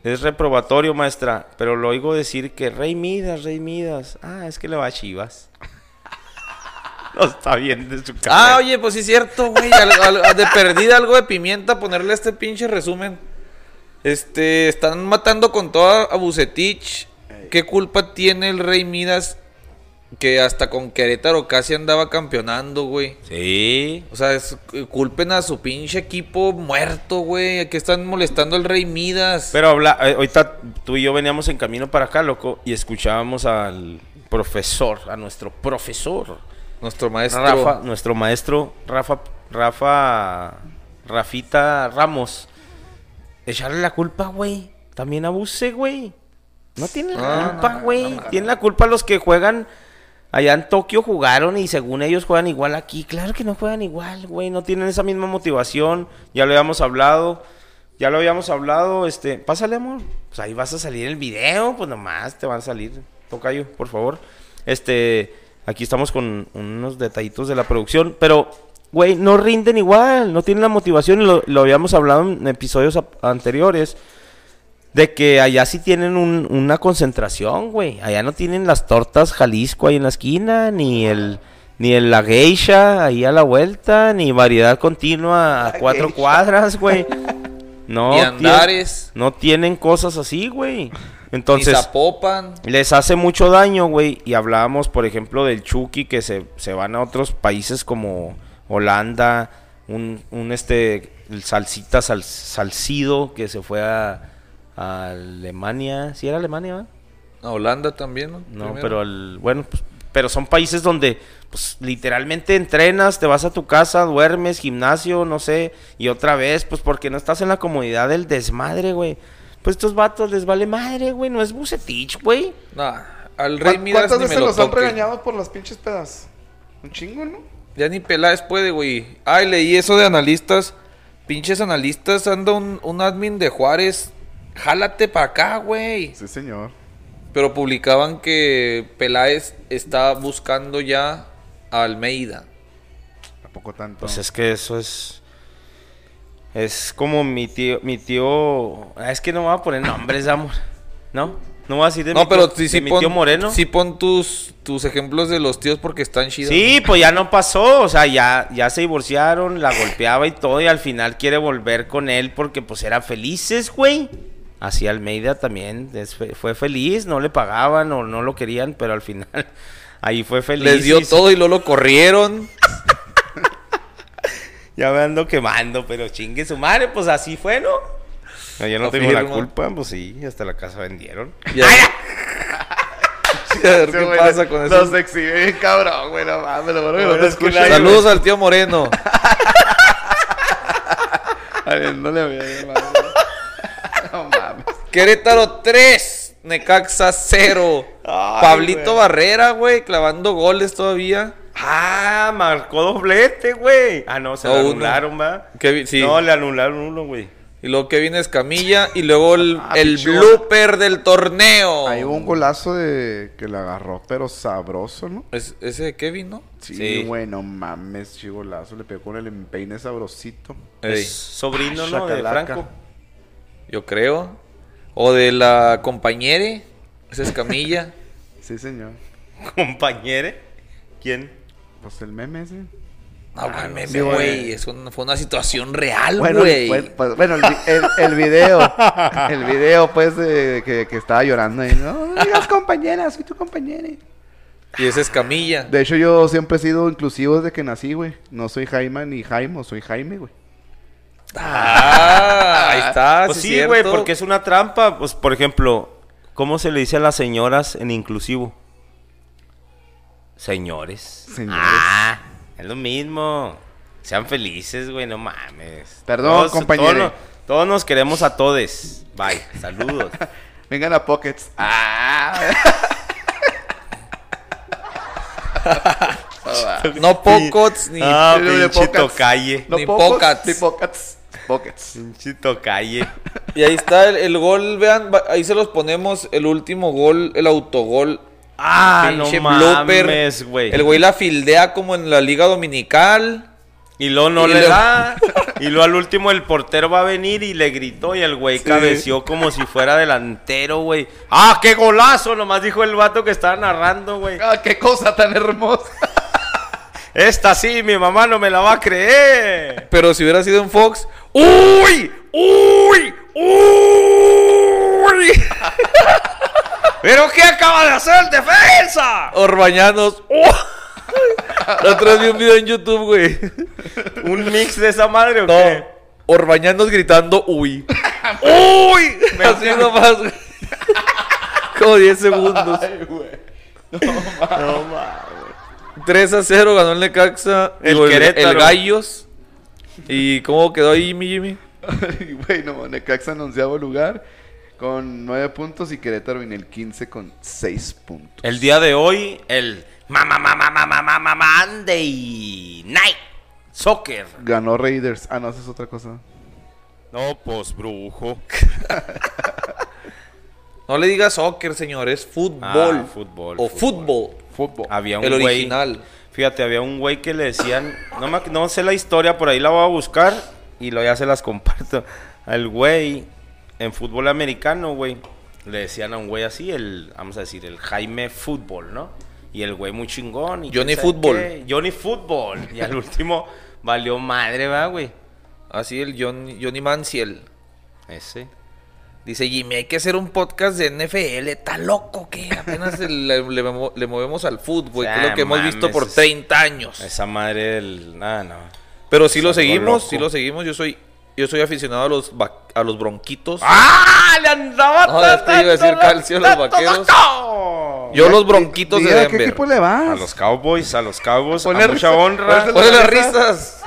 Es reprobatorio, maestra. Pero lo oigo decir que Rey Midas, Rey Midas. Ah, es que le va a Chivas. no está bien de su cara. Ah, oye, pues sí es cierto, güey. De perdida algo de pimienta, ponerle este pinche resumen. Este, están matando con toda a Bucetich. ¿Qué culpa tiene el Rey Midas que hasta con Querétaro casi andaba campeonando, güey? Sí. O sea, es- culpen a su pinche equipo muerto, güey. Que están molestando al Rey Midas. Pero habla, eh, ahorita tú y yo veníamos en camino para acá, loco, y escuchábamos al profesor, a nuestro profesor. Nuestro maestro. Rafa, nuestro maestro Rafa, Rafa, Rafita Ramos. Echarle la culpa, güey. También abuse, güey. No tiene la culpa, no, güey. Tiene la culpa los que juegan allá en Tokio jugaron y según ellos juegan igual aquí. Claro que no juegan igual, güey. No tienen esa misma motivación. Ya lo habíamos hablado. Ya lo habíamos hablado. Este, pásale, amor. Pues ahí vas a salir el video. Pues nomás te van a salir. Tocayo, por favor. Este, aquí estamos con unos detallitos de la producción. Pero, güey, no rinden igual. No tienen la motivación. Y lo, lo habíamos hablado en episodios anteriores. De que allá sí tienen un- una concentración, güey. Allá no tienen las tortas Jalisco ahí en la esquina, ni el ni el la geisha ahí a la vuelta, ni variedad continua a La cuatro geisha. cuadras, güey. No, tien- Andares. no tienen cosas así, güey. Ni Entonces, Zapopan. les hace mucho daño, güey. Y hablábamos, por ejemplo, del Chucky que se, se van a otros países como Holanda, un, un este, el Salsita Sal- Salcido que se fue a Alemania. ¿Sí era Alemania? A Holanda también, ¿no? No, Primero. pero el, bueno, pues, pero son países donde pues literalmente entrenas, te vas a tu casa, duermes, gimnasio, no sé, y otra vez, pues porque no estás en la comodidad del desmadre, güey. Pues estos vatos les vale madre, güey, no es Bucetich, güey. Nah, al Rey ¿Cuán- Midas ¿Cuántas ni me veces lo los han regañado por las pinches pedas? Un chingo, ¿no? Ya ni Peláez puede, güey. Ay, leí eso de analistas. Pinches analistas, anda un, un admin de Juárez. Jálate para acá, güey. Sí, señor. Pero publicaban que Peláez está buscando ya a Almeida. Tampoco tanto. Pues es que eso es es como mi tío, mi tío, ah, es que no voy a poner nombres, amor. ¿No? No voy a decir de No, mi pero tío, sí, de sí mi pon, tío Moreno. sí pon tus, tus ejemplos de los tíos porque están chidos. Sí, pues ya no pasó, o sea, ya, ya se divorciaron, la golpeaba y todo, y al final quiere volver con él porque pues eran felices, güey. Así Almeida también es fue feliz, no le pagaban o no lo querían, pero al final ahí fue feliz. Les dio y se- todo y luego lo corrieron. Ya me ando quemando, pero chingue su madre, pues así fue, ¿no? No, yo no tengo la culpa, pues sí, hasta la casa vendieron. A ver qué pasa con Los eso. exhibe bien cabrón, güey, no mames, lo bueno que no te Saludos al tío Moreno. A ver, no le voy a llamar. Querétaro 3, Necaxa 0. Ay, Pablito güey. Barrera, güey, clavando goles todavía. Ah, marcó doblete, güey. Ah, no, se No, lo anularon, va. Kevin- sí. No, le anularon uno, güey. Y luego Kevin Escamilla. Y luego el, Ah, el blooper del torneo. Ahí hubo un golazo de que la agarró, pero sabroso, ¿no? Es- ese de Kevin, ¿no? Sí, Sí. güey, no mames, chi golazo. Le pegó con el empeine sabrosito. Ey, Es sobrino, Ah, ¿no? De. Franco. yo creo. O de la compañere. Esa Escamilla. Sí, señor. Compañere. ¿Quién? Pues el meme ese. No, güey, meme, sí, güey. güey. Es un- fue una situación real, Bueno, güey. pues, pues, bueno el, vi- el, el video. El video, pues, de que, que estaba llorando ahí. No, no digas compañera, soy tu compañera. Y esa Escamilla. De hecho, yo siempre he sido inclusivo desde que nací, güey. No soy Jaime ni Jaime, soy Jaime, güey. Ah, ahí está. Pues sí, güey, porque es una trampa. Pues, por ejemplo, ¿cómo se le dice a las señoras en inclusivo? Señores. Señores. Ah, es lo mismo. Sean felices, güey, no mames. Perdón. Todos, nos- todos nos queremos a todes. Bye, saludos. Vengan a Pockets. Ah. No Pocots ni. ah, pocas. tocalle. No Ni Pockets, Pockets. Ni Pockets. Pockets. Pinche tocalle. Y ahí está el, el gol, vean, ahí se los ponemos, el último gol, el autogol. Ah, no pinche mames, güey. El güey la fildea como en la liga dominical. Y luego no Y le da. Y luego al último el portero va a venir y le gritó y el güey cabeció como si fuera delantero, güey. ¡Ah, qué golazo! Nomás dijo el vato que estaba narrando, güey. Ah, qué cosa tan hermosa. Esta sí, mi mamá no me la va a creer. Pero si hubiera sido en Fox, ¡Uy! ¡Uy! ¡Uy! ¿Pero qué acaba de hacer el defensa? Orbañanos. ¡Oh! La otra vez vi un video en YouTube, güey. ¿Un mix de esa madre o No. qué? Orbañanos gritando, ¡Uy! ¡Uy! Así nomás, güey. Como 10 segundos. No mames. 3 a 0 ganó el Necaxa. El Digo, Querétaro. el Gallos. ¿Y cómo quedó ahí, mi Jimmy? Ay, Güey, no, Necaxa anunciaba lugar con 9 puntos y Querétaro en el 15 con 6 puntos. El día de hoy, el Mama Mama Mama Mama Monday Night Soccer. Ganó Raiders. Ah, no, esa es otra cosa. No, pues brujo. No le digas soccer, señor, es fútbol. Ah, fútbol, O fútbol. fútbol. Fútbol. Había un El güey- original. Fíjate, había un güey que le decían, no, me- no sé la historia, por ahí la voy a buscar y lo ya se las comparto. Al güey en fútbol americano, güey, le decían a un güey así, el, vamos a decir, el Jaime Fútbol, ¿no? Y el güey muy chingón. Y Johnny Fútbol. qué, Johnny Fútbol. Y al último valió madre, va, güey. Así el John- Johnny Manciel. Ese. Dice Jimmy, hay que hacer un podcast de NFL. ¿Está loco que Apenas le, le mo- le movemos al fútbol, que es lo que hemos mames, visto por es- 30 años. Esa madre del... Nada, no. Pero sí lo seguimos, sí lo seguimos. Yo soy yo soy aficionado a los a los bronquitos. ¡Ah! Le andaba No, ya te iba a decir calcio a los vaqueros. Yo los bronquitos de Diga, ¿a ¿Qué Denver. equipo le vas? A los Cowboys, a los Cowboys, Ponle a mucha risa- honra. ponle Ponle las risas.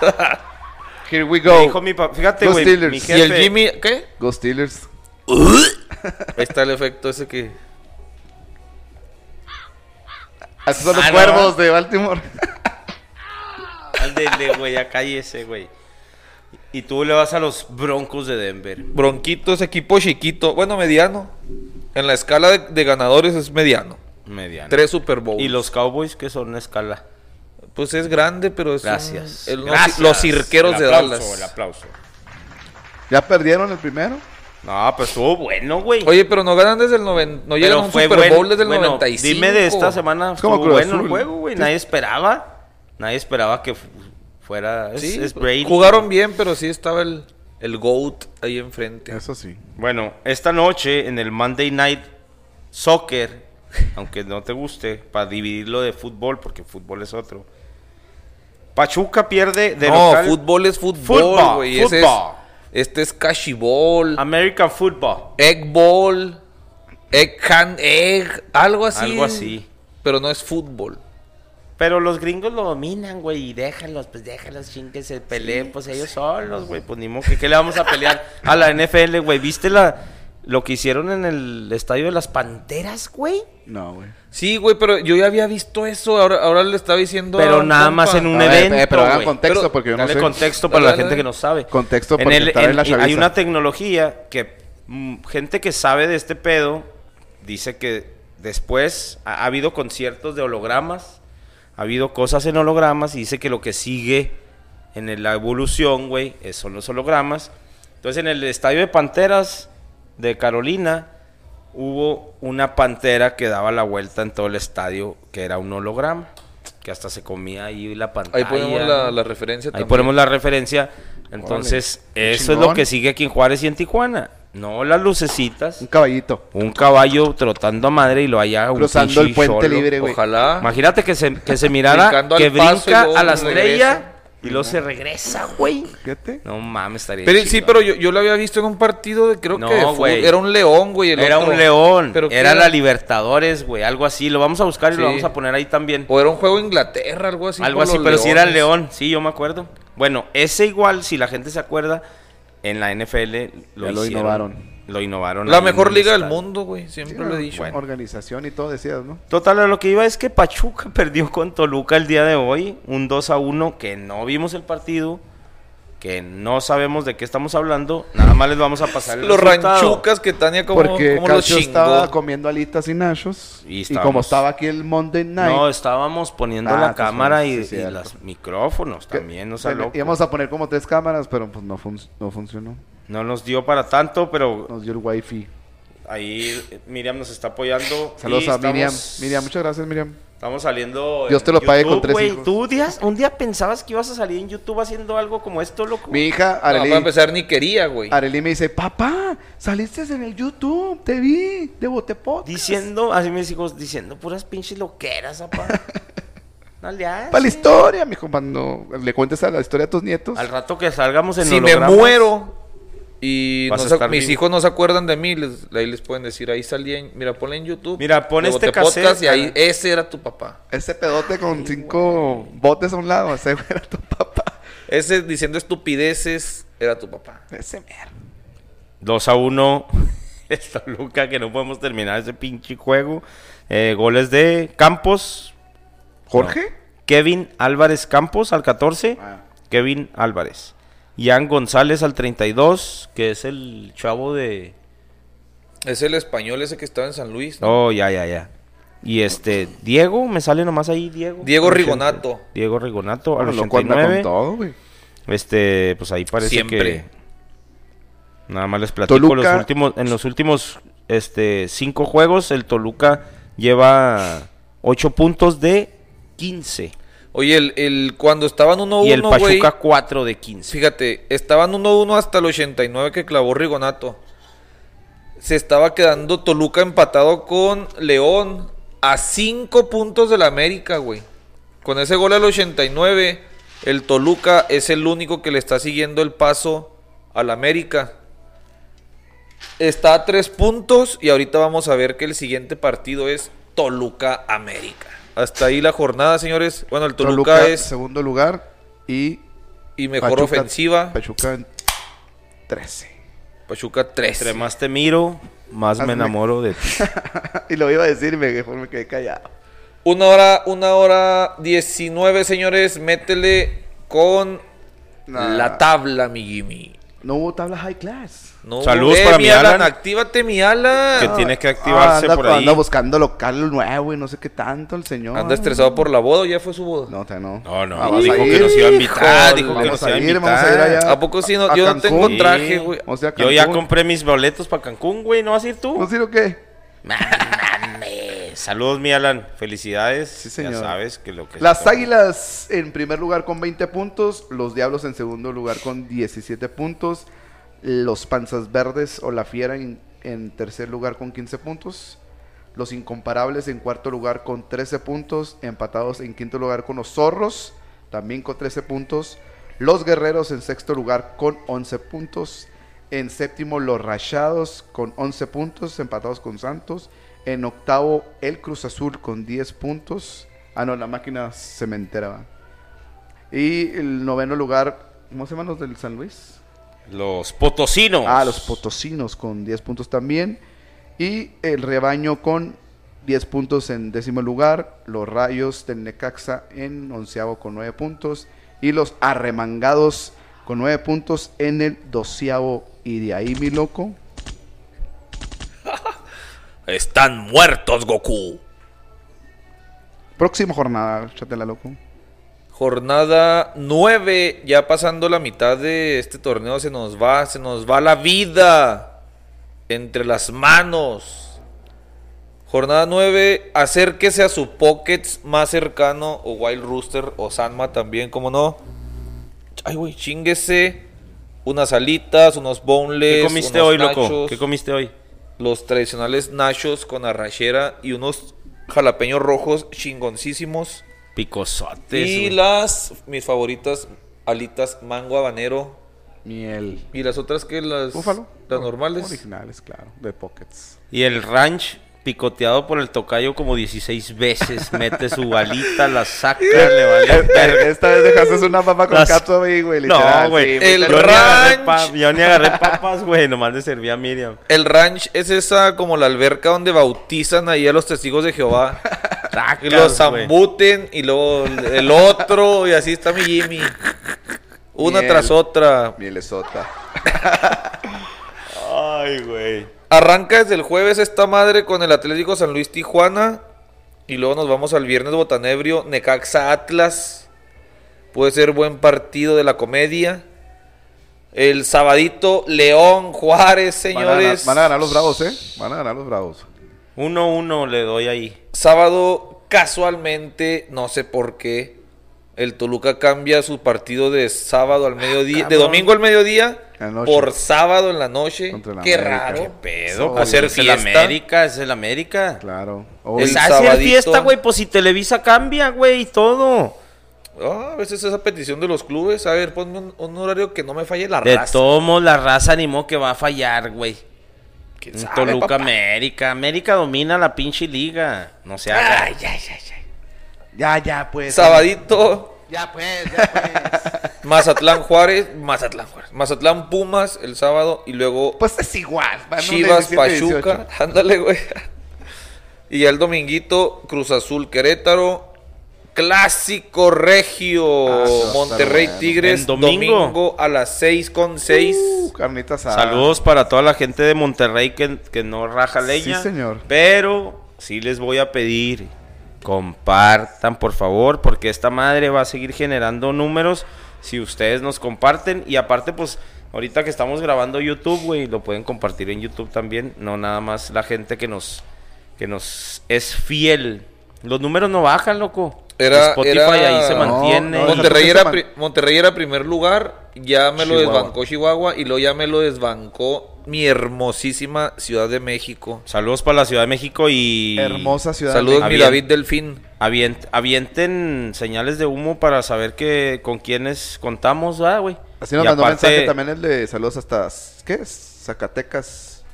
Here we Me go. dijo mi papá, fíjate, Go güey, Steelers. mi Y el Jimmy, ¿qué? Go Steelers. Ahí está el efecto ese que Esos son los Ah, no. cuervos de Baltimore. Ándele, güey, ya cállese, güey. Y tú le vas a los Broncos de Denver. Bronquitos, equipo chiquito, bueno, mediano. En la escala de, de ganadores es mediano. Mediano. Tres Super Bowls. Y los Cowboys, que son una escala. Pues es grande, pero es un- Gracias. el- los- Gracias. los cirqueros El de aplauso, Dallas. El aplauso. ¿Ya perdieron el primero? No, pues estuvo bueno, güey. Oye, pero no ganan desde el 90, no llegan a un Super. Bowl desde el Bueno, 95. Dime de esta semana, Es como estuvo bueno el juego, güey. Nadie esperaba. Nadie esperaba que fu- fuera. Es, Sí, es Brady. jugaron bien, pero sí estaba el El GOAT ahí enfrente. Eso sí. Bueno, esta noche en el Monday Night Soccer, aunque no te guste, para dividirlo de fútbol, porque fútbol es otro. Pachuca pierde de no, local. fútbol es fútbol, güey. Es-. Este es Cashiball, American Football. Egg Ball, Egg Can Egg, algo así. Algo así. Pero no es fútbol. Pero los gringos lo dominan, güey, y déjalos, pues déjalos, ching, que se peleen, pues ellos solos, güey, pues ni modo que qué le vamos a pelear a la NFL, güey. ¿Viste la, lo que hicieron en el estadio de las Panteras, güey? No, güey. Sí, güey, pero yo ya había visto eso. Ahora, ahora le estaba diciendo. Pero nada compa. más en un A ver, evento, eh, pero hagan contexto Pero porque yo no Dale sé. contexto para Dale, la dale, gente que no sabe. Contexto En el- vez en- la hay una tecnología que mm, gente que sabe de este pedo dice que después ha, ha habido conciertos de hologramas, ha habido cosas en hologramas y dice que lo que sigue en el- la evolución, güey, es- son los hologramas. Entonces en el estadio de Panteras de Carolina hubo una pantera que daba la vuelta en todo el estadio que era un holograma, que hasta se comía ahí la pantalla. Ahí ponemos la, la referencia Ahí también. ponemos la referencia. Entonces, eso es lo que sigue aquí en Juárez y en Tijuana. No las lucecitas. Un caballito. Un caballo trotando a madre y lo haya un Cruzando el puente libre, güey. Ojalá. Imagínate que se, que se mirara que brinca a la estrella y luego se regresa, güey. Fíjate. No mames, estaría Pero, sí, chingón. pero yo, yo lo había visto en un partido de creo No, que güey. era un león, güey. el Era otro. un león. Pero ¿qué era la Libertadores, güey. Algo así. Lo vamos a buscar y Sí. lo vamos a poner ahí también. O era un juego de Inglaterra, algo así. Algo así, pero si era el león. Sí, yo me acuerdo. Bueno, ese igual, si la gente se acuerda, en la NFL lo, Ya lo hicieron. innovaron. Lo innovaron. La mejor liga del mundo, güey. Siempre Sí, lo he dicho. Bueno. Organización y todo decías, ¿no? Total, a lo que iba es que Pachuca perdió con Toluca el día de hoy, un 2 a 1, que no vimos el partido, que no sabemos de qué estamos hablando, nada más les vamos a pasar el Los resultado. ranchucas que Tania como, Porque como los chingó. estaba comiendo alitas y nachos. Y Y, estábamos- como estaba aquí el Monday Night. No, estábamos poniendo Ah, la cámara y, sí, y los micrófonos que- también, o sea, loco. íbamos a poner como tres cámaras, pero pues no, fun- no funcionó. No nos dio para tanto, pero Nos dio el wifi. Ahí eh, Miriam nos está apoyando. Saludos y a estamos- Miriam. Miriam, muchas gracias, Miriam. Estamos saliendo. Dios te lo pague con tres güey. hijos. ¿Tú días, un día pensabas que ibas a salir en YouTube haciendo algo como esto, loco? Mi hija, No, Arely, para empezar, ni quería, güey. Arely me dice, papá, saliste en el YouTube, te vi, de Botepot. Diciendo, así mis hijos, diciendo puras pinches loqueras, papá. No le hagas. Para la historia, mijo, cuando le cuentes a la historia a tus nietos. Al rato que salgamos en Si me muero y no se- mis vivo. hijos no se acuerdan de mí, les, ahí les pueden decir, ahí salí en, mira, ponle en YouTube. Mira, pon este Bote Podcast cassette, y ahí, cara. ese era tu papá. Ese pedote con cinco botes a un lado, ese güey era tu papá. Ese diciendo estupideces era tu papá. Ese mero. 2 a 1. Esta Luca que no podemos terminar ese pinche juego. Eh, goles de Campos. ¿Jorge? Kevin Álvarez Campos al 14. Ah. Kevin Álvarez. Ian González al 32, que es el chavo de... Es el español ese que estaba en San Luis. ¿no? Oh, ya, ya, ya. Y este, Diego, me sale nomás ahí Diego. Diego Rigonato. 80. Diego Rigonato al Bueno, loco anda 89. con todo, güey. Este, pues ahí parece Siempre. que nada más les platico Toluca- los últimos en los últimos este cinco juegos el Toluca lleva 8 puntos de 15 Oye, el, el, cuando estaban 1-1, y el. Pachuca 4 de 15. Fíjate, estaban 1-1 hasta el 89 que clavó Rigonato. Se estaba quedando Toluca empatado con León a 5 puntos del América, güey. Con ese gol al 89, el Toluca es el único que le está siguiendo el paso al América. Está a 3 puntos y ahorita vamos a ver que el siguiente partido es Toluca América. Hasta ahí la jornada, señores. Bueno, el Toluca, Toluca, es segundo lugar y y mejor Pachuca- ofensiva. Pachuca en 13. Pachuca 3. Entre más te miro, más me enamoro de ti. y lo iba a decir y me, mejor me quedé callado. Una hora, una hora 19, señores. Métele con Nah. la tabla, mi Jimmy. No hubo tabla high class. No, Saludos eh, para mi mi Alan. Actívate, mi Alan. Que tiene que activarse anda, por ahí. Anda buscando local nuevo y no sé qué tanto el señor. Anda estresado por la boda o ya fue su boda. No, te no. No, no, Vamos dijo a que ir. nos iba a invitar, dijo que nos a iba a ir, invitar. vamos a ir allá. ¿A poco sí? No, a yo no tengo traje, güey. O sea, Yo ya compré mis boletos para Cancún, güey, ¿no vas a ir tú? ¿No sirve o qué? Mames. Saludos, mi Alan. Felicidades. Sí, señor. Ya sabes que lo que Las. Águilas en primer lugar con 20 puntos, los Diablos en segundo lugar con 17 puntos, Los Panzas Verdes o La Fiera en, tercer lugar con 15 puntos. Los Incomparables en cuarto lugar con 13 puntos. Empatados en quinto lugar con los Zorros, también con 13 puntos. Los Guerreros en sexto lugar con 11 puntos. En séptimo, los Rayados con 11 puntos, empatados con Santos. En octavo, el Cruz Azul con 10 puntos. Ah, no, la máquina cementera. Y el noveno lugar, ¿cómo se llaman los del San Luis? Los potosinos. Ah, los Potosinos con 10 puntos también. Y el Rebaño con 10 puntos en décimo lugar. Los Rayos del Necaxa en onceavo con 9 puntos. Y los Arremangados con 9 puntos en el doceavo. Y de ahí, mi loco. Están muertos, Goku. Próxima jornada, chatela, loco. Jornada 9, ya pasando la mitad de este torneo se nos va, se nos va la vida entre las manos. Jornada 9, acérquese a su Pockets más cercano o Wild Rooster o Sanma también, como no. Ay, güey, chinguese unas alitas, unos boneless. ¿Qué comiste unos hoy, loco? ¿Qué comiste hoy? Los tradicionales nachos con arrachera y unos jalapeños rojos chingoncísimos. Picosotes. Y güey. las, mis favoritas, alitas mango habanero. Miel. Y las otras que las, Búfalo. las normales. Originales, claro. De Pockets. Y el ranch picoteado por el tocayo como 16 veces. Mete su balita, la saca, le vale. verga. Esta vez dejaste una papa con Las- ahí, güey. literal, No, güey. sí, El yo, ni ranch. pa- yo ni agarré papas, güey. Nomás le servía a Miriam. El ranch es esa como la alberca donde bautizan ahí a los testigos de Jehová. y los Sacas, güey. zambuten y luego el otro y así está mi Jimmy. Una Miel. tras otra. Mielesota. Ay, güey. Arranca desde el jueves esta madre con el Atlético San Luis Tijuana. Y luego nos vamos al viernes Botanebrio, Necaxa Atlas. Puede ser buen partido de la comedia. El sabadito León Juárez, Van a, ganar, señores. van a ganar los bravos, ¿eh? Van a ganar los bravos. 1-1 le doy ahí. Sábado, casualmente, no sé por qué, el Toluca cambia su partido de sábado al mediodía, de cabrón. domingo al mediodía, por sábado en la noche. Qué América. raro. Qué Pedo, Obvio. pues Hacer es el fiesta. América, es el América. Claro. Hoy- Pues hacer sabadito. fiesta, güey, pues si Televisa cambia, güey, y todo. Ah, a veces esa petición de los clubes. A ver, ponme un, un horario que no me falle la De raza. todos modos, la raza animó que va a fallar, güey. ¿Quién En sabe, Toluca, papá? América. América domina la pinche liga. No se haga. Ay, ay, ay, ay. Ya, ya, pues. Sabadito, Ya, pues, ya, pues. Mazatlán Juárez, Mazatlán Juárez, Mazatlán Pumas el sábado y luego pues es igual. van Chivas 17, Pachuca, 18. ándale, güey. Y ya el dominguito, Cruz Azul Querétaro, Clásico Regio, Ah, Monterrey bueno. Tigres, domingo. domingo. a las 6 con 6. Uh, carnita asada. Saludos para toda la gente de Monterrey que, que no raja leña. Sí, señor. Pero sí les voy a pedir, compartan por favor, porque esta madre va a seguir generando números si ustedes nos comparten. Y aparte, pues, ahorita que estamos grabando YouTube, güey, lo pueden compartir en YouTube también. No nada más la gente que nos, que nos es fiel. Los números no bajan, loco. Era- Spotify era- ahí se mantiene. no, Monterrey, era man- pri- Monterrey era primer lugar, ya me lo Chihuahua. desbancó Chihuahua y luego ya me lo desbancó mi hermosísima Ciudad de México. Saludos para la Ciudad de México y... Hermosa ciudad. Saludos, Ah, mi bien. David Delfín. Avient- avienten señales de humo para saber que con quiénes contamos, ¿verdad, güey? Así nos Y mandó aparte- mensaje también el de saludos hasta. ¿Qué es? Zacatecas.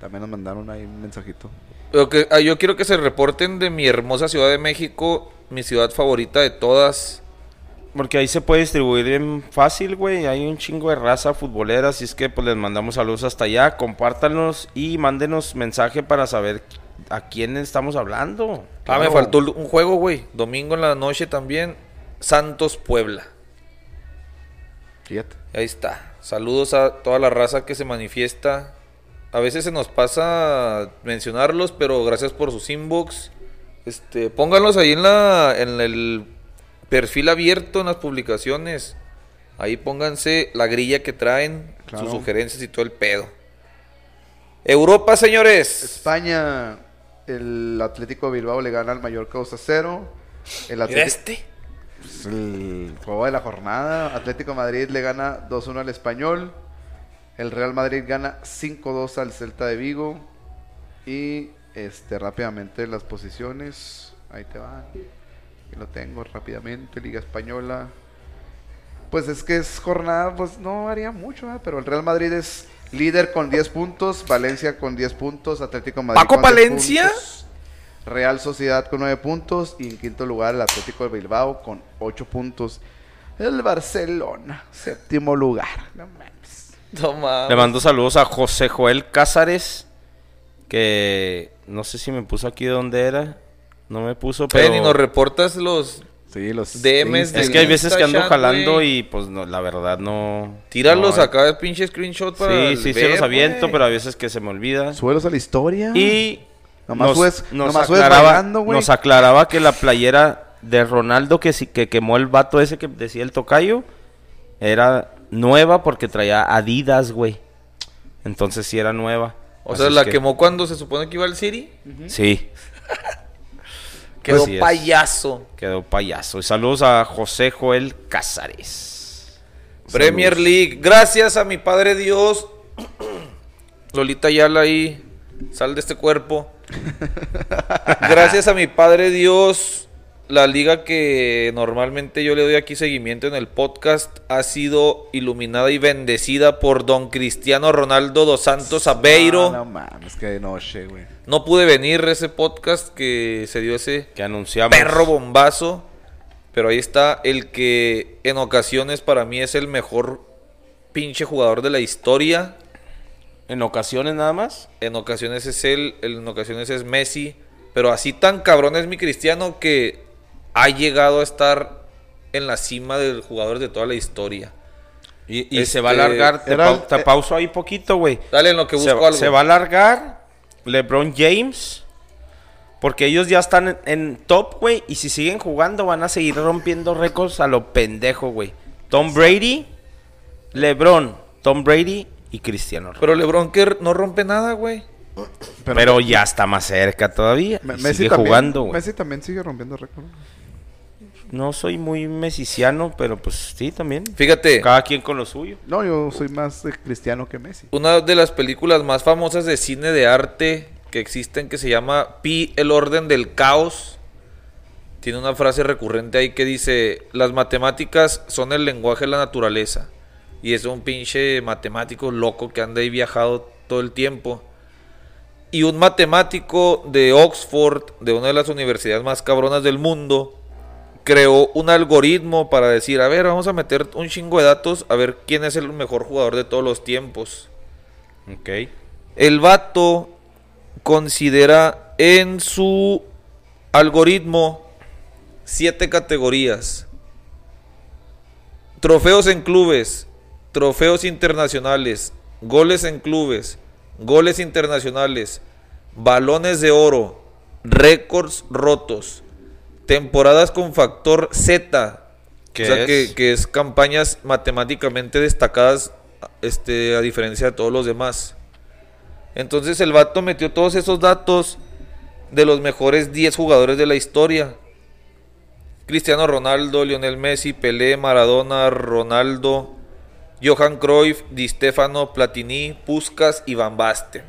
También nos mandaron ahí un mensajito. Lo que- ah, yo quiero que se reporten de mi hermosa Ciudad de México, mi ciudad favorita de todas. Porque ahí se puede distribuir bien fácil, güey. Hay un chingo de raza futbolera, así es que pues les mandamos saludos hasta allá. Compártanos y mándenos mensaje para saber a quién estamos hablando. Ah, me faltó un juego, güey. Domingo en la noche también. Santos Puebla. Fíjate. Ahí está. Saludos a toda la raza que se manifiesta. A veces se nos pasa mencionarlos, pero gracias por sus inbox. Este, pónganlos ahí en la en el perfil abierto en las publicaciones. Ahí pónganse la grilla que traen, Claro. sus sugerencias y todo el pedo. Europa, señores. España. El Atlético de Bilbao le gana al Mallorca 2 a 0. El Atlético. este. el juego de la jornada. Atlético de Madrid le gana 2-1 al Español. El Real Madrid gana 5-2 al Celta de Vigo. Y este rápidamente las posiciones. Ahí te van. Aquí lo tengo rápidamente. Liga Española. Pues es que es jornada, pues no varía mucho, pero el Real Madrid es líder con 10 puntos, Valencia con 10 puntos, Atlético de Madrid ¿Paco con 10 Palencia? puntos, Real Sociedad con 9 puntos y en quinto lugar el Atlético de Bilbao con 8 puntos. El Barcelona, séptimo lugar. No mames. Le mando saludos a José Joel Cázares, que no sé si me puso aquí donde era. No me puso, pero... Ven y nos reportas los... Sí, los DMs de Es que hay veces que ando jalando y pues no, la verdad no... Tíralos no, acá el pinche screenshot para Sí, sí, sí ver, los aviento, pero a veces que se me olvida. Suelos a la historia. Y Nomás subes- nomás subes aclaraba, bailando, güey. nos aclaraba que la playera de Ronaldo que, sí- que quemó el vato ese que decía el tocayo era nueva porque traía Adidas, güey. Entonces sí era nueva. O Así sea, la que- quemó cuando se supone que iba al City. Sí, Quedó Así es. payaso. quedó payaso. Y saludos a José Joel Cázares. Premier League. Gracias a mi Padre Dios. Lolita Ayala ahí. Sal de este cuerpo. Gracias a mi Padre Dios. La liga que normalmente yo le doy aquí seguimiento en el podcast ha sido iluminada y bendecida por don Cristiano Ronaldo dos Santos Aveiro. Ah, no mames, que noche, güey. No pude venir a ese podcast que se dio ese Que anunciamos. perro bombazo. Pero ahí está el que en ocasiones para mí es el mejor pinche jugador de la historia. En ocasiones nada más. En ocasiones es él, en ocasiones es Messi. Pero así tan cabrón es mi cristiano que ha llegado a estar en la cima de jugadores de toda la historia. Y, y Este, se va a alargar. Te, era te eh, pauso ahí poquito, güey. Dale en lo que se, busco algo. se va a alargar LeBron James. Porque ellos ya están en, en top, güey. Y si siguen jugando, van a seguir rompiendo récords a lo pendejo, güey. Tom Brady, LeBron, Tom Brady y Cristiano Ronaldo. Pero LeBron que no rompe nada, güey. Pero, ya está más cerca todavía. Me- Messi sigue también, jugando, güey. Messi también sigue rompiendo récord. No soy muy mesiciano, pero pues sí, también. Fíjate, Cada quien con lo suyo. No, yo soy más de cristiano que Messi. una de las películas más famosas de cine de arte que existen que se llama Pi, el orden del caos. Tiene una frase recurrente ahí que dice, las matemáticas son el lenguaje de la naturaleza. Y es un pinche matemático loco que anda ahí viajado todo el tiempo. Y un matemático de Oxford, de una de las universidades más cabronas del mundo, creó un algoritmo para decir, a ver, vamos a meter un chingo de datos, a ver quién es el mejor jugador de todos los tiempos. Ok. El vato considera en su algoritmo siete categorías. Trofeos en clubes, trofeos internacionales, goles en clubes, goles internacionales, balones de oro, récords rotos, temporadas con factor Z, ¿Qué o sea es? Que, que es campañas matemáticamente destacadas este, a diferencia de todos los demás. Entonces el vato metió todos esos datos de los mejores 10 jugadores de la historia. Cristiano Ronaldo, Lionel Messi, Pelé, Maradona, Ronaldo, Johan Cruyff, Di Stefano, Platini, Puskas y Van Basten.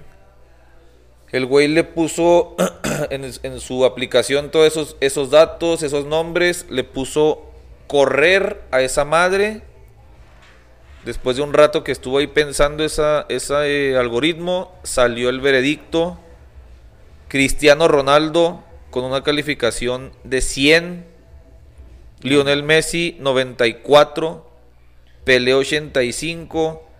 El güey le puso en, su aplicación todos esos, esos datos, esos nombres, le puso correr a esa madre. Después de un rato que estuvo ahí pensando ese algoritmo, salió el veredicto. Cristiano Ronaldo con una calificación de 100. Lionel Messi 94. Pelé 85.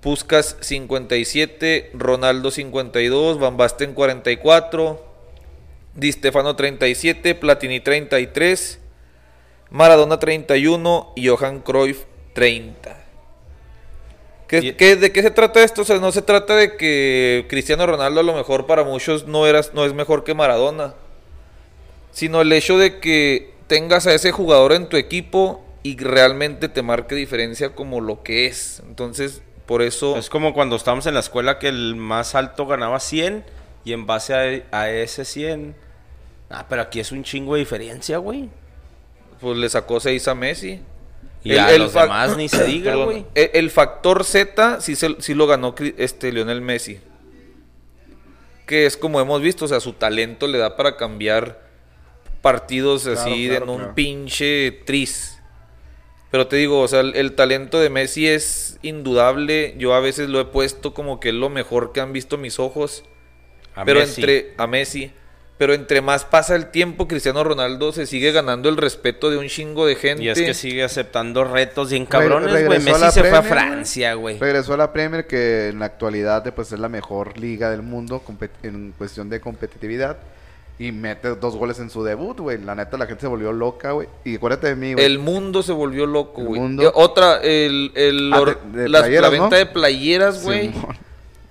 Puskas 57. Ronaldo 52. Van Basten 44. Di Stefano 37. Platini 33. Maradona 31 y Johan Cruyff 30. ¿Qué, Y- qué- de qué se trata esto? O sea, no se trata de que Cristiano Ronaldo a lo mejor para muchos no, era, no es mejor que Maradona. Sino el hecho de que tengas a ese jugador en tu equipo y realmente te marque diferencia como lo que es. Entonces, por eso... Es como cuando estábamos en la escuela que el más alto ganaba 100 y en base a, a ese 100... Ah, pero aquí es un chingo de diferencia, güey. pues le sacó 6 a Messi. Y El- a el los demás ni se diga, güey. El, el factor Z sí, se- sí lo ganó este Lionel Messi. Que es como hemos visto, o sea, su talento le da para cambiar partidos así claro, en un claro. pinche tris. Pero te digo, o sea, el, el talento de Messi es indudable. Yo a veces lo he puesto como que es lo mejor que han visto mis ojos. A pero Messi. entre a Messi, pero entre más pasa el tiempo, Cristiano Ronaldo se sigue ganando el respeto de un chingo de gente. Y es que sigue aceptando retos bien cabrones, güey. regresó a Messi la se fue a Premier, Francia, güey. Regresó a la Premier que en la actualidad pues es la mejor liga del mundo en cuestión de competitividad y mete dos goles en su debut, güey. La neta la gente se volvió loca, güey. Y acuérdate de mí, güey. El mundo se volvió loco, güey. mundo. Y Otra, el, el Ah, or- de- de las- playeras, la ¿no? venta de playeras, güey.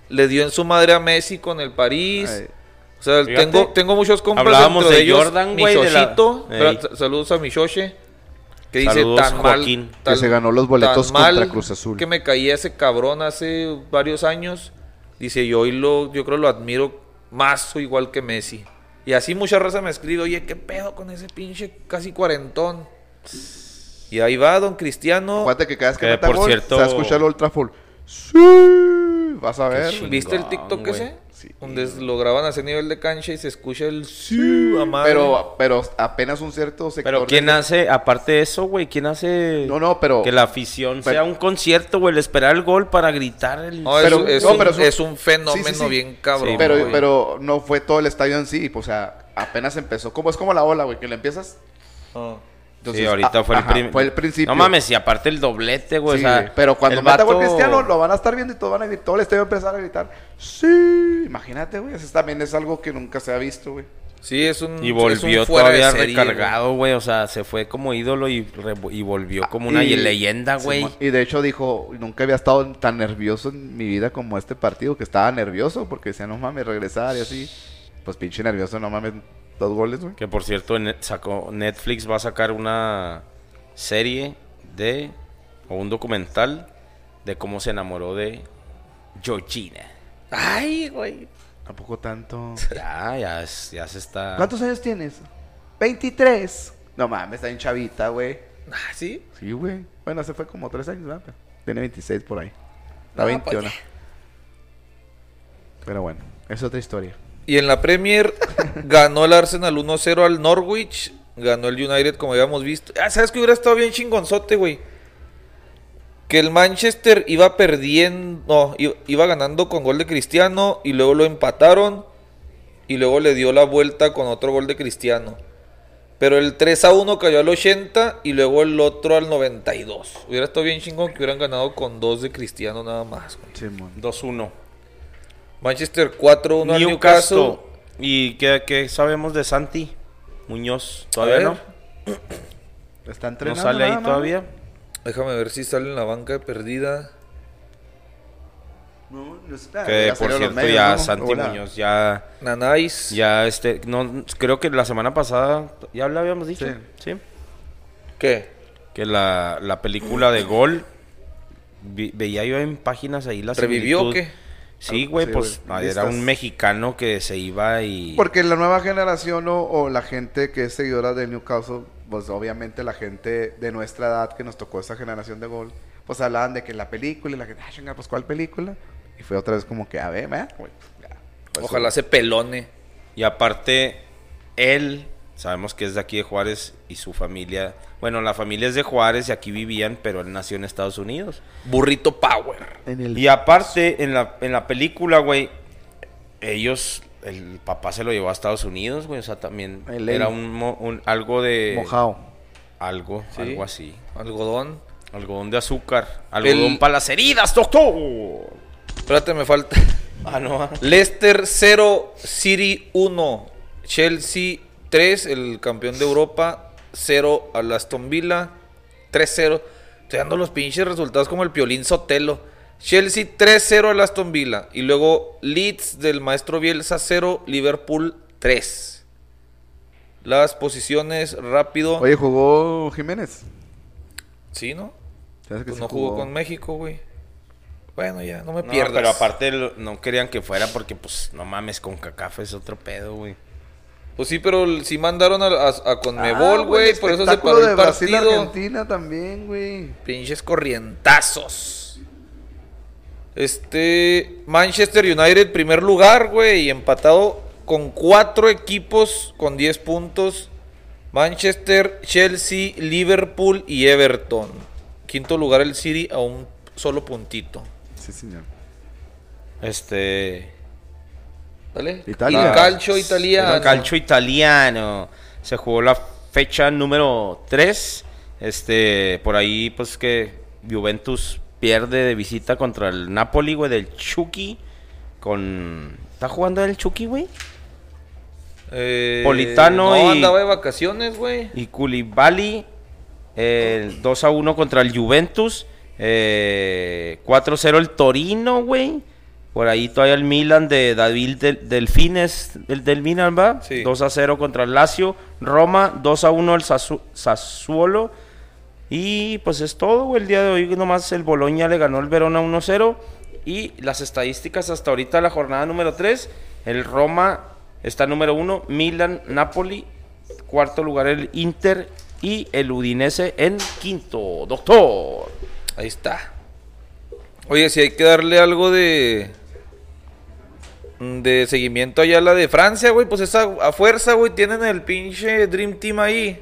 Le dio en su madre a Messi con el París. Ay. O sea, Fíjate, tengo, tengo muchos compas hablábamos de, de ellos. Jordan, güey, de la- saludos a mi Shoshe. Que dice Saludos, tan Joaquín. mal. Que se ganó los boletos tan contra Cruz Azul. Que me caía ese cabrón hace varios años. Dice, yo hoy lo, yo creo lo admiro más o igual que Messi. Y así mucha raza me escribe, oye, ¿qué pedo con ese pinche casi cuarentón? Y ahí va Don Cristiano. Acuérdate que cada vez que, Que, meta por gol, cierto- se va a escuchar el Old Trafford. Sí, vas a ver. ¿Viste el TikTok güey. ese? Sí. Donde lo graban a ese nivel de cancha y se escucha el sí. Pero, pero apenas un cierto sector. Pero de- ¿quién hace, aparte de eso, güey? ¿Quién hace No, no, pero. que la afición pero- sea un concierto, güey? El esperar el gol para gritar el... No, es- Pero- es, no, un, pero es un- es un fenómeno Sí, sí, sí. bien cabrón. Sí, pero, güey. pero no fue todo el estadio en sí. O sea, apenas empezó. Como, es como la ola, güey, que le empiezas. Ah. sí, ahorita ah, fue, el ajá, prim- fue el principio. No mames, y aparte el doblete, güey. Sí, o sea, pero cuando gol vato- Cristiano, lo van a estar viendo y todos van a gritar. Todo el estadio va a empezar a gritar. Sí, imagínate, güey. Eso también es algo que nunca se ha visto, güey. Sí, es un. Y volvió un todavía serie, recargado, güey. O sea, se fue como ídolo y, y volvió como una Y- leyenda, güey. Y de hecho dijo, nunca había estado tan nervioso en mi vida como este partido, que estaba nervioso porque decía, no mames, regresar y así. Pues pinche nervioso, no mames, dos goles, güey. Que por cierto, sacó, Netflix va a sacar una serie de. o un documental de cómo se enamoró de Georgina. Ay, güey. Tampoco tanto. Ya, ya, es- ya se está. ¿Cuántos años tienes? 23. No mames, está en chavita, güey. Ah, sí. Sí, güey. Bueno, hace fue como tres años, ¿verdad? Tiene 26 por ahí. Está Ah, 21. pues Pero bueno, es otra historia. Y en la Premier ganó el Arsenal 1-0 al Norwich. Ganó el United, como habíamos visto. Ah, ¿sabes que hubiera estado bien chingonzote, güey? Que el Manchester iba perdiendo. No, iba, iba ganando con gol de Cristiano. Y luego lo empataron. Y luego le dio la vuelta con otro gol de Cristiano. Pero el 3 a 1 cayó al 80 y luego el otro al 92. Hubiera estado bien chingón que hubieran ganado con dos de Cristiano nada más. Simón. 2-1. Manchester 4-1 al Newcastle. Newcastle. ¿Y qué, qué sabemos de Santi Muñoz? ¿Todavía no? ¿Está ¿No entrenando? sale ahí nada todavía? Déjame ver si sale en la banca de perdida. No, no está. Que Ya por cierto medios, ya ¿no? Santi Hola. Muñoz ya Nanais. ya este no creo que la semana pasada ya lo habíamos dicho Sí. sí, ¿Qué? que la, la película de Gol vi- veía yo en páginas ahí la ¿Revivió o qué? Sí, güey, Sí, pues güey, era un mexicano que se iba y Porque la nueva generación o, o la gente que es seguidora del Newcastle, pues obviamente la gente de nuestra edad que nos tocó esa generación de gol, pues hablaban de que la película y la gente, ah, chinga, pues ¿cuál película? Y fue otra vez como que, a ver, ¿eh? Güey, ya. Pues, Ojalá se pelone. y aparte él sabemos que es de aquí de Juárez y su familia, bueno, la familia es de Juárez y aquí vivían, pero él nació en Estados Unidos. Burrito Power. En el... Y aparte, en la, en la película, güey, ellos, el papá se lo llevó a Estados Unidos, güey, o sea, también El era un, un- algo de... Mojado. Algo, Sí. algo así. Algodón. Algodón de azúcar. Algodón El- para las heridas, doctor. Espérate, me falta. Ah, no. Leicester 0, City 1. Chelsea 3, el campeón de Europa. 0 al Aston Villa. 3-0. Estoy dando los pinches resultados como el Piolín Sotelo. Chelsea 3-0 al Aston Villa. Y luego Leeds del maestro Bielsa 0, Liverpool 3. Las posiciones rápido. Oye, jugó Jiménez. Sí, ¿no? ¿Sabes que Pues sí no jugó con México, güey. Bueno, ya, no me No, pierdas. pero aparte no querían que fuera porque, pues, no mames, con CACAF es otro pedo, güey. Pues sí, pero sí mandaron a, a, a Ah, Conmebol, güey. por eso se paró de el Brasil partido. Argentina también, güey. Pinches corrientazos. Este. Manchester United, primer lugar, güey. Y empatado con cuatro equipos con 10 puntos. Manchester, Chelsea, Liverpool y Everton. Quinto lugar el City a un solo puntito. Sí, señor. Este. ¿Vale? Italia. Y calcio italiano. El calcio italiano. Se jugó la fecha número 3. Este, por ahí, pues que Juventus pierde de visita contra el Napoli, güey, del Chucky. Con. ¿Está jugando el Chucky, güey? Eh, Politano no, y- andaba de vacaciones, güey. Y Koulibaly. El 2 a 1 contra el Juventus. Eh, 4-0 el Torino, güey. Por ahí todavía el Milan de David Del- Delfines del, del Milan, ¿va? Sí. 2 a 0 contra el Lazio. Roma, 2 a 1 el Sassu- Sassuolo. Y pues es todo. El día de hoy nomás el Boloña le ganó el Verona 1-0. Y las estadísticas hasta ahorita, la jornada número 3. El Roma está número 1. Milan, Napoli. Cuarto lugar el Inter. Y el Udinese en quinto. Doctor. Ahí está. Oye, si hay que darle algo de. De seguimiento allá la de Francia, güey. Pues esa a fuerza, güey. Tienen el pinche Dream Team ahí.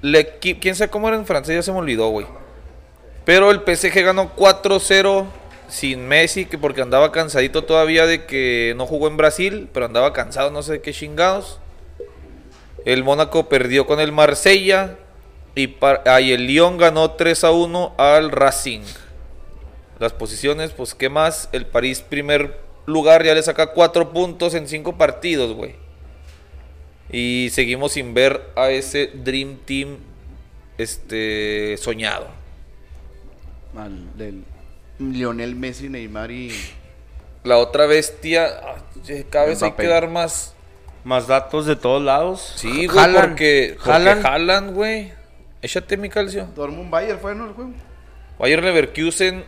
Le, qui- ¿Quién sabe cómo era en francés? Ya se me olvidó, güey. Pero el PSG ganó 4-0 sin Messi, que porque andaba cansadito todavía de que no jugó en Brasil, pero andaba cansado, no sé qué chingados. El Mónaco perdió con el Marsella y, par- el Lyon ganó 3 a 1 al Racing. Las posiciones, pues, ¿qué más? El París, primer lugar, ya le saca 4 puntos en 5 partidos, güey. Y seguimos sin ver a ese Dream Team este, soñado. Al, del Lionel Messi, Neymar y. La otra bestia, ah, cada vez hay que dar más. Más datos de todos lados. Sí, güey, Haaland. porque, Haaland. Haaland, güey. Échate mi calcio. Dortmund Bayer fue, ¿no? El juego. Bayer Leverkusen,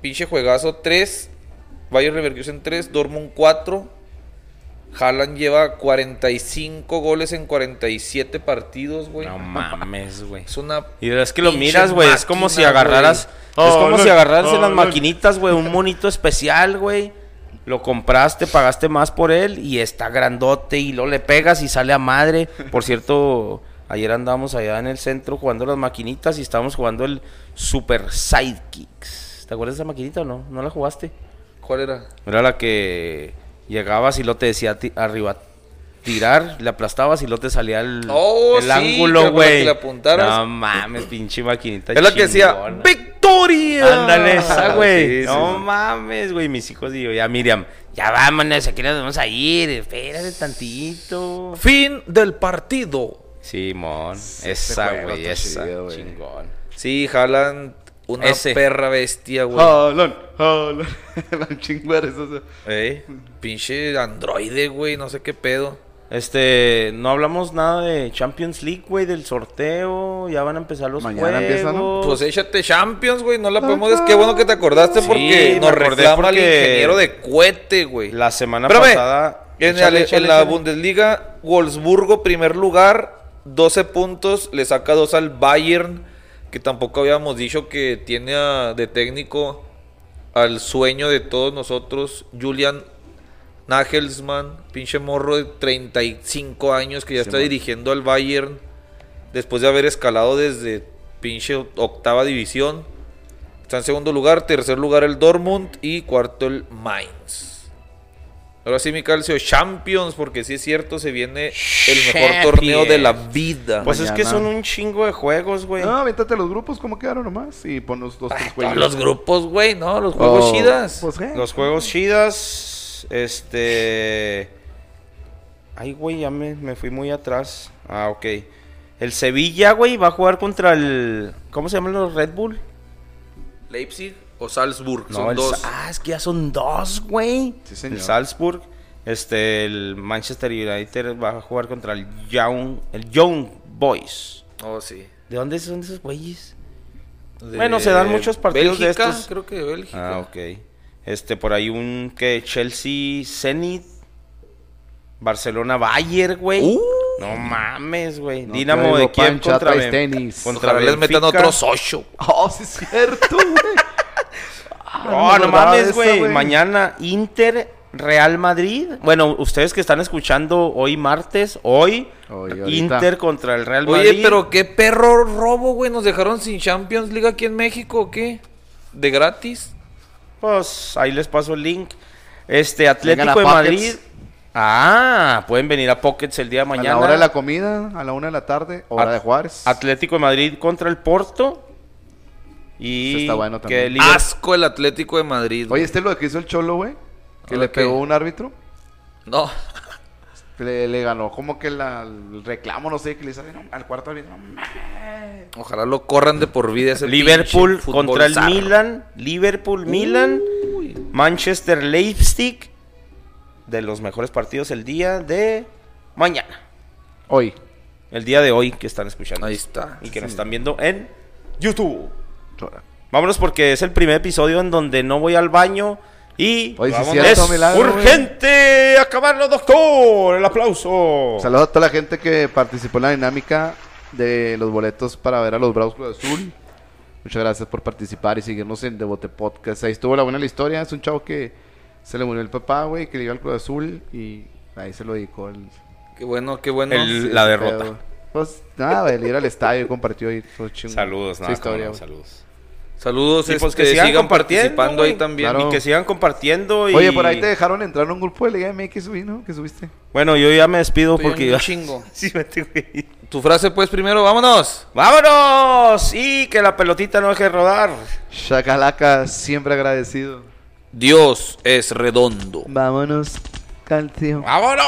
pinche juegazo 3. Bayer Leverkusen 3, Dortmund 4. Haaland lleva 45 goles en 47 partidos, güey. No mames, güey. Es una. Y es que lo miras, güey. Es como si agarraras. es como si no. agarraras en las no. maquinitas, güey, un monito especial, güey. Lo compraste, pagaste más por él y está grandote y lo le pegas y sale a madre. Por cierto, ayer andábamos allá en el centro jugando las maquinitas y estábamos jugando el Super Sidekicks. ¿Te acuerdas de esa maquinita o no? ¿No la jugaste? ¿Cuál era? Era la que llegabas y lo te decía arriba tirar, le aplastabas y lo te salía el, Oh, el sí, ángulo, güey. No mames, pinche maquinita. Es la que decía. ¡Victoria! Ándale, esa, güey. Sí, sí, no sí. mames, güey. Mis hijos digo, ya Miriam, ya vámonos, aquí nos vamos a ir. Espérate tantito. Fin del partido. Simón, esa, güey, esa. güey. Chingón. Sí, Haaland, una Ese. perra bestia, güey. Un chingo de eso. Eh, pinche androide, güey, no sé qué pedo. Este, no hablamos nada de Champions League, güey, del sorteo. Ya van a empezar los Mañana juegos. empieza, ¿no? Pues échate Champions, güey, no la podemos... des- Qué bueno que te acordaste Sí, porque nos reclama el porque ingeniero de cohete, güey. La semana pasada. En, Échale, la- échale, en la échale. Bundesliga, Wolfsburgo, primer lugar, 12 puntos, le saca 2 al Bayern, que tampoco habíamos dicho que tiene a- de técnico al sueño de todos nosotros, Julian Nagelsmann, pinche morro de 35 años que ya está dirigiendo al Bayern después de haber escalado desde pinche octava división. Está en segundo lugar, tercer lugar el Dortmund y cuarto el Mainz. Ahora sí, mi calcio, Champions, porque sí es cierto, se viene el mejor Champions. torneo de la vida. Pues es que son un chingo de juegos, güey. No, avéntate los grupos, ¿cómo quedaron nomás? Y pon los dos, tres juegos. los grupos, güey, ¿no? Los juegos Oh, chidas. Pues. Los juegos chidas. Este. Ay, güey, ya me, me fui muy atrás. Ah, ok. El Sevilla, güey, va a jugar contra el. ¿Cómo se llaman los Red Bull? Leipzig o Salzburg, No, son el dos. Ah, es que ya son dos, güey. Sí, señor. el Salzburg. Este, el Manchester United va a jugar contra el Young, el Young Boys. Oh, sí. ¿De dónde son esos güeyes? De Bueno, se dan muchos partidos de Bélgica, estos. creo que de Bélgica. Ah, ok. Este, por ahí un que Chelsea Zenit Barcelona Bayern, güey. Uh. no mames, güey. No Dinamo de Kiev contra, Ben- tenis. contra Ojalá les metan otros ocho. Oh, sí es cierto, güey. Ah, No, me no mames, güey. Mañana Inter, Real Madrid. Bueno, ustedes que están escuchando hoy martes, hoy. Inter contra el Real Oye, Madrid. pero qué perro robo, güey. Nos dejaron sin Champions League aquí en México, ¿o qué? ¿De gratis? Pues ahí les paso el link. Este Atlético a de. Madrid. Ah, pueden venir a Pockets el día de A mañana. la hora de la comida, a la una de la tarde, hora At- de Juárez. Atlético de Madrid contra el Porto. Y Eso está bueno que Asco el Atlético de Madrid. Oye, ¿este es lo que hizo el Cholo, güey? Que le pegó un árbitro. No. Le, le ganó como que la- el reclamo, no sé, que le hizo no, al cuarto árbitro. no. Ojalá lo corran de por vida ese Liverpool contra el zarro. Milan. Liverpool, Milan. Manchester, Leipzig. De los mejores partidos el día de mañana. Hoy. El día de hoy que están escuchando. Ahí está. Y que nos están viendo en YouTube. Vámonos porque es el primer episodio en donde no voy al baño y es vamos- cierto, es milagro, güey. urgente acabarlo, doctor. El aplauso. Saludos a toda la gente que participó en la dinámica de los boletos para ver a los Bravos Cruz Azul. Muchas gracias por participar y seguirnos en Devote Podcast. Ahí estuvo la buena la historia. Es un chavo que se le murió el papá, güey, que le iba al Cruz Azul y ahí se lo dedicó el, Qué bueno, qué bueno. El- Sí, la derrota. pedo. Pues nada, el ir al estadio y compartió ahí. Saludos, nada, historia, no, saludos. Saludos, Y pues este, que sigan, participando güey. ahí también. Claro. Y que sigan compartiendo. Y... Oye, por ahí te dejaron entrar a un grupo de Liga MX, subí, ¿no? Que subiste. Bueno, yo ya me despido Estoy porque en ya. chingo. Sí, me tengo que ir. Tu frase, pues, primero, vámonos. ¡Vámonos! Y que la pelotita no deje de rodar. Shakalaka, siempre agradecido. Dios es redondo. Vámonos, canción. ¡Vámonos!